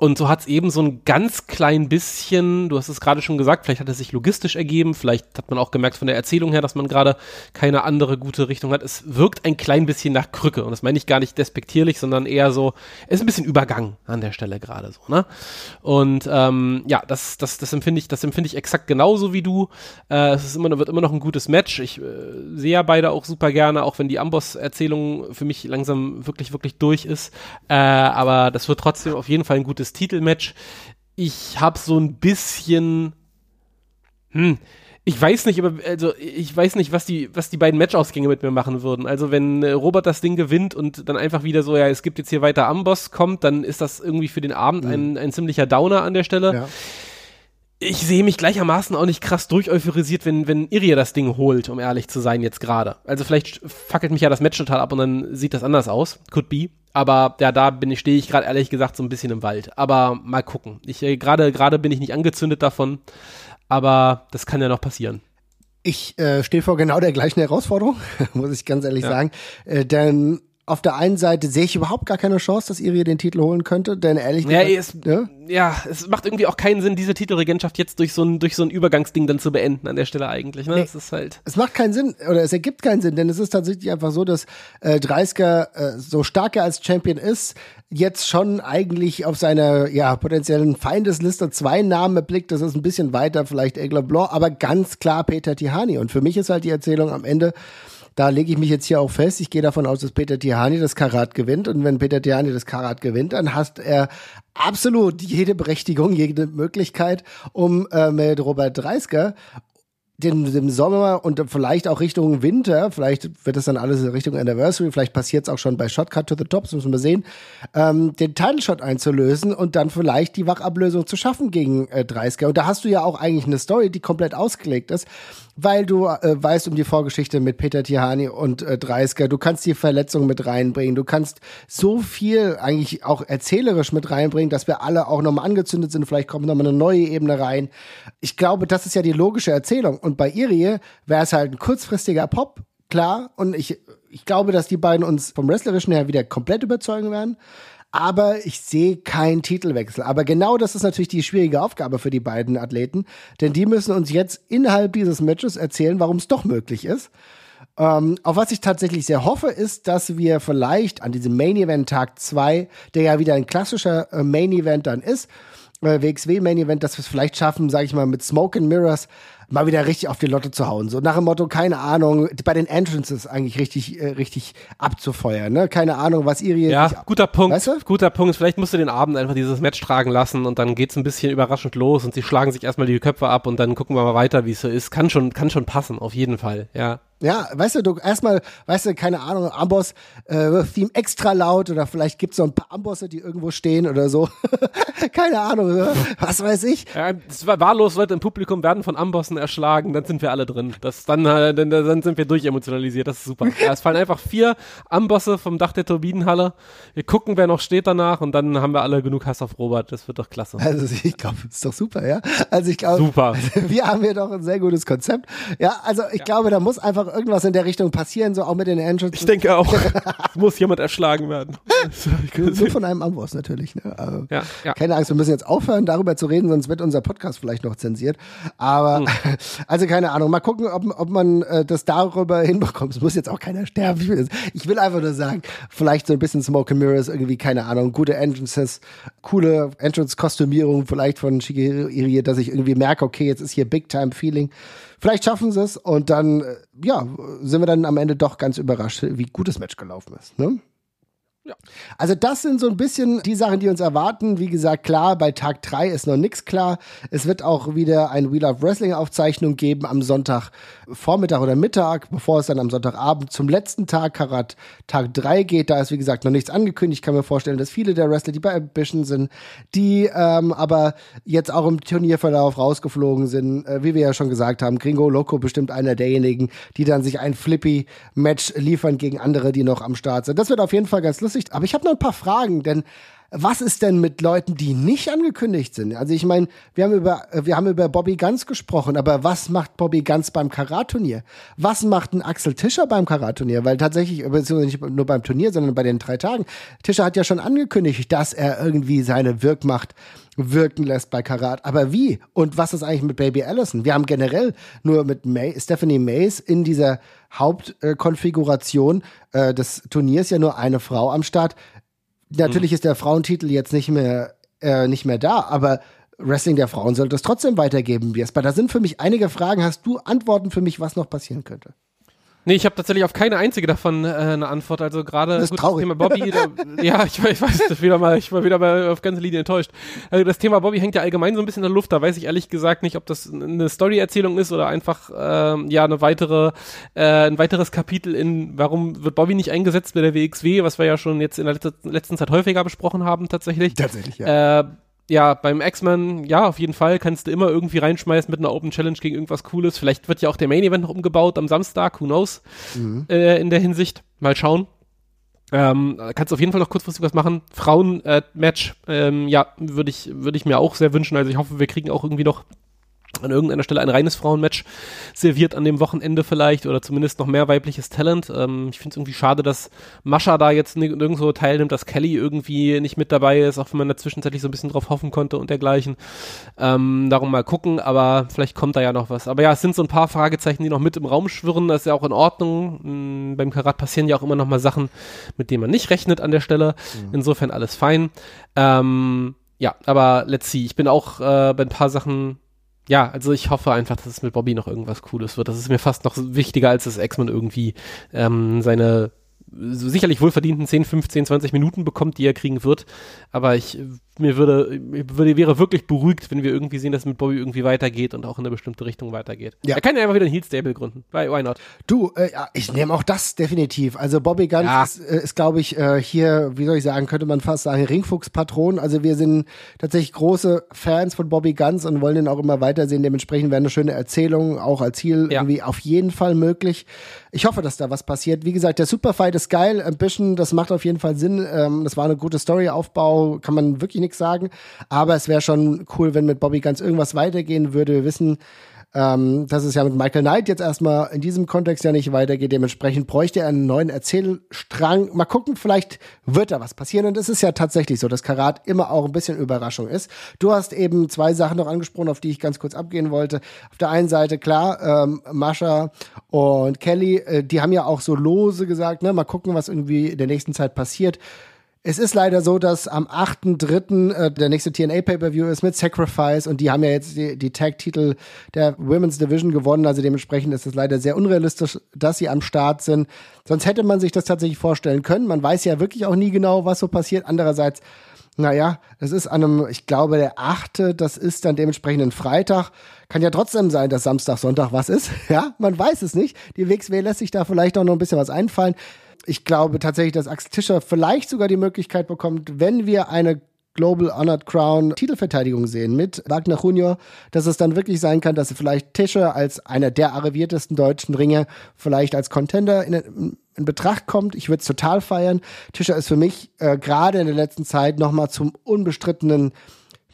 und so hat es eben so ein ganz klein bisschen, du hast es gerade schon gesagt, vielleicht hat es sich logistisch ergeben, vielleicht hat man auch gemerkt von der Erzählung her, dass man gerade keine andere gute Richtung hat. Es wirkt ein klein bisschen nach Krücke und das meine ich gar nicht despektierlich, sondern eher so, es ist ein bisschen Übergang an der Stelle gerade so, ne? Und ähm, ja, das, das, das empfinde ich, das empfinde ich exakt genauso wie du. Äh, es ist immer, wird immer noch ein gutes Match. Ich äh, sehe ja beide auch super gerne, auch wenn die Amboss-Erzählung für mich langsam wirklich, wirklich durch ist. Äh, aber das wird trotzdem auf jeden Fall ein gutes Titelmatch. Ich habe so ein bisschen, hm, ich weiß nicht, aber also ich weiß nicht, was die, was die beiden Matchausgänge mit mir machen würden. Also wenn äh, Robert das Ding gewinnt und dann einfach wieder so, ja, es gibt jetzt hier weiter Amboss kommt, dann ist das irgendwie für den Abend mhm. ein, ein ziemlicher Downer an der Stelle. Ja. Ich sehe mich gleichermaßen auch nicht krass durcheuphorisiert, wenn, wenn Iria das Ding holt, um ehrlich zu sein, jetzt gerade. Also vielleicht fackelt mich ja das Match total ab und dann sieht das anders aus. Could be. Aber ja, da bin ich, stehe ich gerade ehrlich gesagt so ein bisschen im Wald. Aber mal gucken. Ich äh, gerade gerade bin ich nicht angezündet davon, aber das kann ja noch passieren. Ich äh, stehe vor genau der gleichen Herausforderung, muss ich ganz ehrlich ja. sagen. Äh, denn auf der einen Seite sehe ich überhaupt gar keine Chance, dass Irie den Titel holen könnte, denn ehrlich gesagt. Ja, es, ja? ja, es macht irgendwie auch keinen Sinn, diese Titelregentschaft jetzt durch so ein, durch so ein Übergangsding dann zu beenden an der Stelle eigentlich. Ne? Nee, es ist halt. Es macht keinen Sinn, oder es ergibt keinen Sinn, denn es ist tatsächlich einfach so, dass äh, Dreisker, äh, so stark er als Champion ist, jetzt schon eigentlich auf seiner ja, potenziellen Feindesliste zwei Namen erblickt. Das ist ein bisschen weiter, vielleicht Egler Blanc, aber ganz klar Peter Tihani. Und für mich ist halt die Erzählung am Ende, da lege ich mich jetzt hier auch fest. Ich gehe davon aus, dass Peter Tihani das Karat gewinnt. Und wenn Peter Tihani das Karat gewinnt, dann hast er absolut jede Berechtigung, jede Möglichkeit, um äh, mit Robert Dreisker den, dem Sommer und vielleicht auch Richtung Winter, vielleicht wird es dann alles in Richtung Anniversary, vielleicht passiert es auch schon bei Shotcut to the Top, das müssen wir sehen, ähm, den Title Shot einzulösen und dann vielleicht die Wachablösung zu schaffen gegen äh, 30 Und da hast du ja auch eigentlich eine Story, die komplett ausgelegt ist, weil du äh, weißt um die Vorgeschichte mit Peter Tihani und äh, 30 Du kannst die Verletzung mit reinbringen, du kannst so viel eigentlich auch erzählerisch mit reinbringen, dass wir alle auch nochmal angezündet sind, vielleicht kommt nochmal eine neue Ebene rein. Ich glaube, das ist ja die logische Erzählung. Und bei Irie wäre es halt ein kurzfristiger Pop, klar. Und ich, ich glaube, dass die beiden uns vom Wrestlerischen her wieder komplett überzeugen werden. Aber ich sehe keinen Titelwechsel. Aber genau das ist natürlich die schwierige Aufgabe für die beiden Athleten, denn die müssen uns jetzt innerhalb dieses Matches erzählen, warum es doch möglich ist. Ähm, auf was ich tatsächlich sehr hoffe, ist, dass wir vielleicht an diesem Main Event Tag 2, der ja wieder ein klassischer äh, Main Event dann ist, WXW Main Event, dass wir es vielleicht schaffen, sage ich mal, mit Smoke and Mirrors mal wieder richtig auf die Lotte zu hauen. So nach dem Motto, keine Ahnung, bei den Entrances eigentlich richtig, äh, richtig abzufeuern. Ne? Keine Ahnung, was ihr Ja, guter Punkt. Weißt du? Guter Punkt. Vielleicht musst du den Abend einfach dieses Match tragen lassen und dann geht's ein bisschen überraschend los und sie schlagen sich erstmal die Köpfe ab und dann gucken wir mal weiter, wie es so ist. Kann schon, kann schon passen, auf jeden Fall, ja. Ja, weißt du, du erstmal, weißt du, keine Ahnung, Amboss äh, Theme extra laut oder vielleicht gibt's so ein paar Ambosse, die irgendwo stehen oder so. keine Ahnung, was weiß ich. Ja, wahllos Leute im Publikum werden von Ambossen erschlagen, dann sind wir alle drin. Das, dann, äh, dann, dann sind wir durchemotionalisiert. Das ist super. Ja, es fallen einfach vier Ambosse vom Dach der Turbinenhalle. Wir gucken, wer noch steht danach und dann haben wir alle genug Hass auf Robert. Das wird doch klasse. Also ich glaube, ist doch super, ja. Also ich glaube, super. wir haben hier doch ein sehr gutes Konzept. Ja, also ich ja. glaube, da muss einfach irgendwas in der Richtung passieren, so auch mit den Engines. Ich denke auch. es muss jemand erschlagen werden. Nur von einem Amboss natürlich. Ne? Also, ja, ja. Keine Angst, wir müssen jetzt aufhören, darüber zu reden, sonst wird unser Podcast vielleicht noch zensiert. Aber hm. also keine Ahnung. Mal gucken, ob, ob man äh, das darüber hinbekommt. Es muss jetzt auch keiner sterben. Ich will, ich will einfach nur sagen, vielleicht so ein bisschen Smoke and Mirrors, irgendwie, keine Ahnung, gute Entrances, coole Entrance-Kostümierung vielleicht von Shigeru Irie, dass ich irgendwie merke, okay, jetzt ist hier Big-Time-Feeling. Vielleicht schaffen sie es und dann, äh, sind wir dann am Ende doch ganz überrascht, wie gut das Match gelaufen ist. Ne? Ja. Also das sind so ein bisschen die Sachen, die uns erwarten. Wie gesagt, klar, bei Tag 3 ist noch nichts klar. Es wird auch wieder ein Wheel of Wrestling Aufzeichnung geben am Sonntag Vormittag oder Mittag, bevor es dann am Sonntagabend zum letzten Tag Karat Tag 3 geht. Da ist wie gesagt noch nichts angekündigt. Ich kann mir vorstellen, dass viele der Wrestler, die bei Ambition sind, die ähm, aber jetzt auch im Turnierverlauf rausgeflogen sind, äh, wie wir ja schon gesagt haben, Gringo Loco bestimmt einer derjenigen, die dann sich ein Flippy Match liefern gegen andere, die noch am Start sind. Das wird auf jeden Fall ganz lustig lustig. Aber ich habe noch ein paar Fragen, denn was ist denn mit Leuten, die nicht angekündigt sind? Also ich meine, wir haben über wir haben über Bobby Ganz gesprochen, aber was macht Bobby Ganz beim Karatturnier? Was macht ein Axel Tischer beim Karatturnier? Weil tatsächlich beziehungsweise nicht nur beim Turnier, sondern bei den drei Tagen. Tischer hat ja schon angekündigt, dass er irgendwie seine Wirkmacht wirken lässt bei Karat. Aber wie? Und was ist eigentlich mit Baby Allison? Wir haben generell nur mit May, Stephanie Mays in dieser Hauptkonfiguration äh, des Turniers ja nur eine Frau am Start. Natürlich mhm. ist der Frauentitel jetzt nicht mehr, äh, nicht mehr da, aber Wrestling der Frauen sollte es trotzdem weitergeben, Jesper. Da sind für mich einige Fragen. Hast du Antworten für mich, was noch passieren könnte? Nee, ich habe tatsächlich auf keine einzige davon äh, eine Antwort. Also gerade das, gut, das Thema Bobby, da, ja, ich, ich weiß das wieder mal, ich war wieder mal auf ganze Linie enttäuscht. Also das Thema Bobby hängt ja allgemein so ein bisschen in der Luft. Da weiß ich ehrlich gesagt nicht, ob das eine Story-Erzählung ist oder einfach ähm, ja eine weitere, äh, ein weiteres Kapitel in, warum wird Bobby nicht eingesetzt bei der WXW, was wir ja schon jetzt in der letzten Zeit häufiger besprochen haben tatsächlich. Tatsächlich, ja. Äh, ja, beim X-Men, ja, auf jeden Fall kannst du immer irgendwie reinschmeißen mit einer Open Challenge gegen irgendwas Cooles. Vielleicht wird ja auch der Main Event noch umgebaut am Samstag, who knows, mhm. äh, in der Hinsicht. Mal schauen. Ähm, kannst auf jeden Fall noch kurzfristig was machen. Frauen-Match, äh, ähm, ja, würde ich, würde ich mir auch sehr wünschen. Also ich hoffe, wir kriegen auch irgendwie noch an irgendeiner Stelle ein reines Frauenmatch serviert an dem Wochenende vielleicht oder zumindest noch mehr weibliches Talent. Ähm, ich finde es irgendwie schade, dass Mascha da jetzt nirgendwo teilnimmt, dass Kelly irgendwie nicht mit dabei ist, auch wenn man da zwischenzeitlich so ein bisschen drauf hoffen konnte und dergleichen. Ähm, darum mal gucken, aber vielleicht kommt da ja noch was. Aber ja, es sind so ein paar Fragezeichen, die noch mit im Raum schwirren. Das ist ja auch in Ordnung. Mhm, beim Karat passieren ja auch immer noch mal Sachen, mit denen man nicht rechnet an der Stelle. Mhm. Insofern alles fein. Ähm, ja, aber let's see. Ich bin auch äh, bei ein paar Sachen ja, also ich hoffe einfach, dass es mit Bobby noch irgendwas Cooles wird. Das ist mir fast noch wichtiger, als dass X-Men irgendwie ähm, seine sicherlich wohlverdienten 10, 15, 20 Minuten bekommt, die er kriegen wird. Aber ich mir würde, würde wäre wirklich beruhigt, wenn wir irgendwie sehen, dass es mit Bobby irgendwie weitergeht und auch in eine bestimmte Richtung weitergeht. Ja. Er kann ja einfach wieder ein Heel Stable gründen. Why, why not? Du, äh, ich nehme auch das definitiv. Also Bobby Guns ja. ist, äh, ist glaube ich, äh, hier, wie soll ich sagen, könnte man fast sagen, Ringfuchs-Patron. Also wir sind tatsächlich große Fans von Bobby Guns und wollen den auch immer weitersehen. Dementsprechend wäre eine schöne Erzählung auch als Ziel ja. irgendwie auf jeden Fall möglich. Ich hoffe, dass da was passiert. Wie gesagt, der Superfight ist geil. Ambition, das macht auf jeden Fall Sinn. Ähm, das war eine gute Storyaufbau, kann man wirklich nichts sagen. Aber es wäre schon cool, wenn mit Bobby ganz irgendwas weitergehen würde. Wir wissen, ähm, dass es ja mit Michael Knight jetzt erstmal in diesem Kontext ja nicht weitergeht. Dementsprechend bräuchte er einen neuen Erzählstrang. Mal gucken, vielleicht wird da was passieren. Und es ist ja tatsächlich so, dass Karat immer auch ein bisschen Überraschung ist. Du hast eben zwei Sachen noch angesprochen, auf die ich ganz kurz abgehen wollte. Auf der einen Seite, klar, ähm, Mascha und Kelly, äh, die haben ja auch so lose gesagt, ne, mal gucken, was irgendwie in der nächsten Zeit passiert. Es ist leider so, dass am 8.3. Äh, der nächste TNA Pay-Per-View ist mit Sacrifice und die haben ja jetzt die, die Tag-Titel der Women's Division gewonnen, also dementsprechend ist es leider sehr unrealistisch, dass sie am Start sind. Sonst hätte man sich das tatsächlich vorstellen können. Man weiß ja wirklich auch nie genau, was so passiert. Andererseits, naja, es ist an einem, ich glaube, der 8., das ist dann dementsprechend ein Freitag. Kann ja trotzdem sein, dass Samstag, Sonntag was ist. Ja, man weiß es nicht. Die WXW lässt sich da vielleicht auch noch ein bisschen was einfallen ich glaube tatsächlich, dass Axel Tischer vielleicht sogar die Möglichkeit bekommt, wenn wir eine Global Honored Crown Titelverteidigung sehen mit Wagner Junior, dass es dann wirklich sein kann, dass vielleicht Tische als einer der arriviertesten deutschen Ringer vielleicht als Contender in, in Betracht kommt. Ich würde es total feiern. Tischer ist für mich äh, gerade in der letzten Zeit nochmal zum unbestrittenen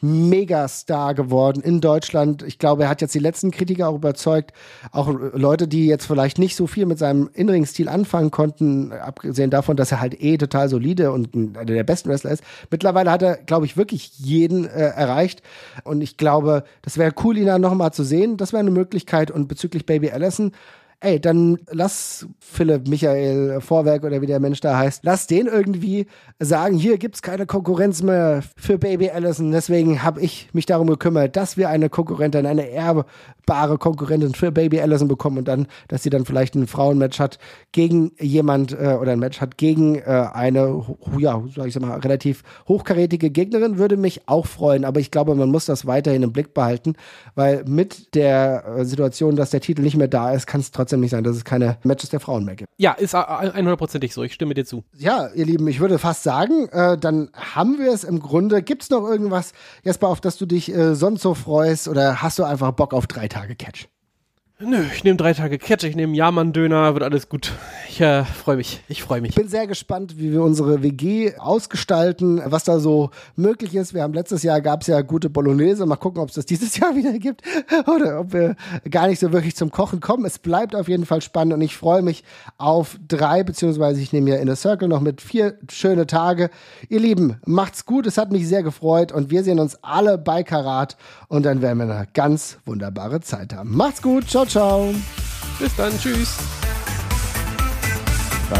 Megastar geworden in Deutschland. Ich glaube, er hat jetzt die letzten Kritiker auch überzeugt. Auch Leute, die jetzt vielleicht nicht so viel mit seinem Inneringstil anfangen konnten, abgesehen davon, dass er halt eh total solide und einer der besten Wrestler ist. Mittlerweile hat er, glaube ich, wirklich jeden äh, erreicht. Und ich glaube, das wäre cool, ihn dann nochmal zu sehen. Das wäre eine Möglichkeit. Und bezüglich Baby Allison, ey, dann lass Philipp Michael Vorwerk oder wie der Mensch da heißt, lass den irgendwie sagen, hier gibt's keine Konkurrenz mehr für Baby Allison. Deswegen habe ich mich darum gekümmert, dass wir eine Konkurrentin, eine erbbare Konkurrentin für Baby Allison bekommen und dann, dass sie dann vielleicht ein Frauenmatch hat gegen jemand äh, oder ein Match hat gegen äh, eine, ja, sag ich mal, relativ hochkarätige Gegnerin, würde mich auch freuen. Aber ich glaube, man muss das weiterhin im Blick behalten, weil mit der äh, Situation, dass der Titel nicht mehr da ist, kann es trotzdem trotzdem nicht sein, dass es keine Matches der Frauen mehr gibt. Ja, ist 100%ig so. Ich stimme dir zu. Ja, ihr Lieben, ich würde fast sagen, äh, dann haben wir es im Grunde. Gibt es noch irgendwas, Jesper, auf das du dich äh, sonst so freust oder hast du einfach Bock auf drei Tage Catch? Nö, ich nehme drei Tage Catch, ich nehme Jahrmann-Döner, wird alles gut. Ich äh, freue mich, ich freue mich. Ich bin sehr gespannt, wie wir unsere WG ausgestalten, was da so möglich ist. Wir haben letztes Jahr gab es ja gute Bolognese. Mal gucken, ob es das dieses Jahr wieder gibt oder ob wir gar nicht so wirklich zum Kochen kommen. Es bleibt auf jeden Fall spannend und ich freue mich auf drei, beziehungsweise ich nehme ja in a Circle noch mit vier schöne Tage. Ihr Lieben, macht's gut, es hat mich sehr gefreut und wir sehen uns alle bei Karat und dann werden wir eine ganz wunderbare Zeit haben. Macht's gut, ciao, ciao. Bis dann, tschüss. 3,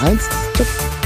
2, 1, tschüss.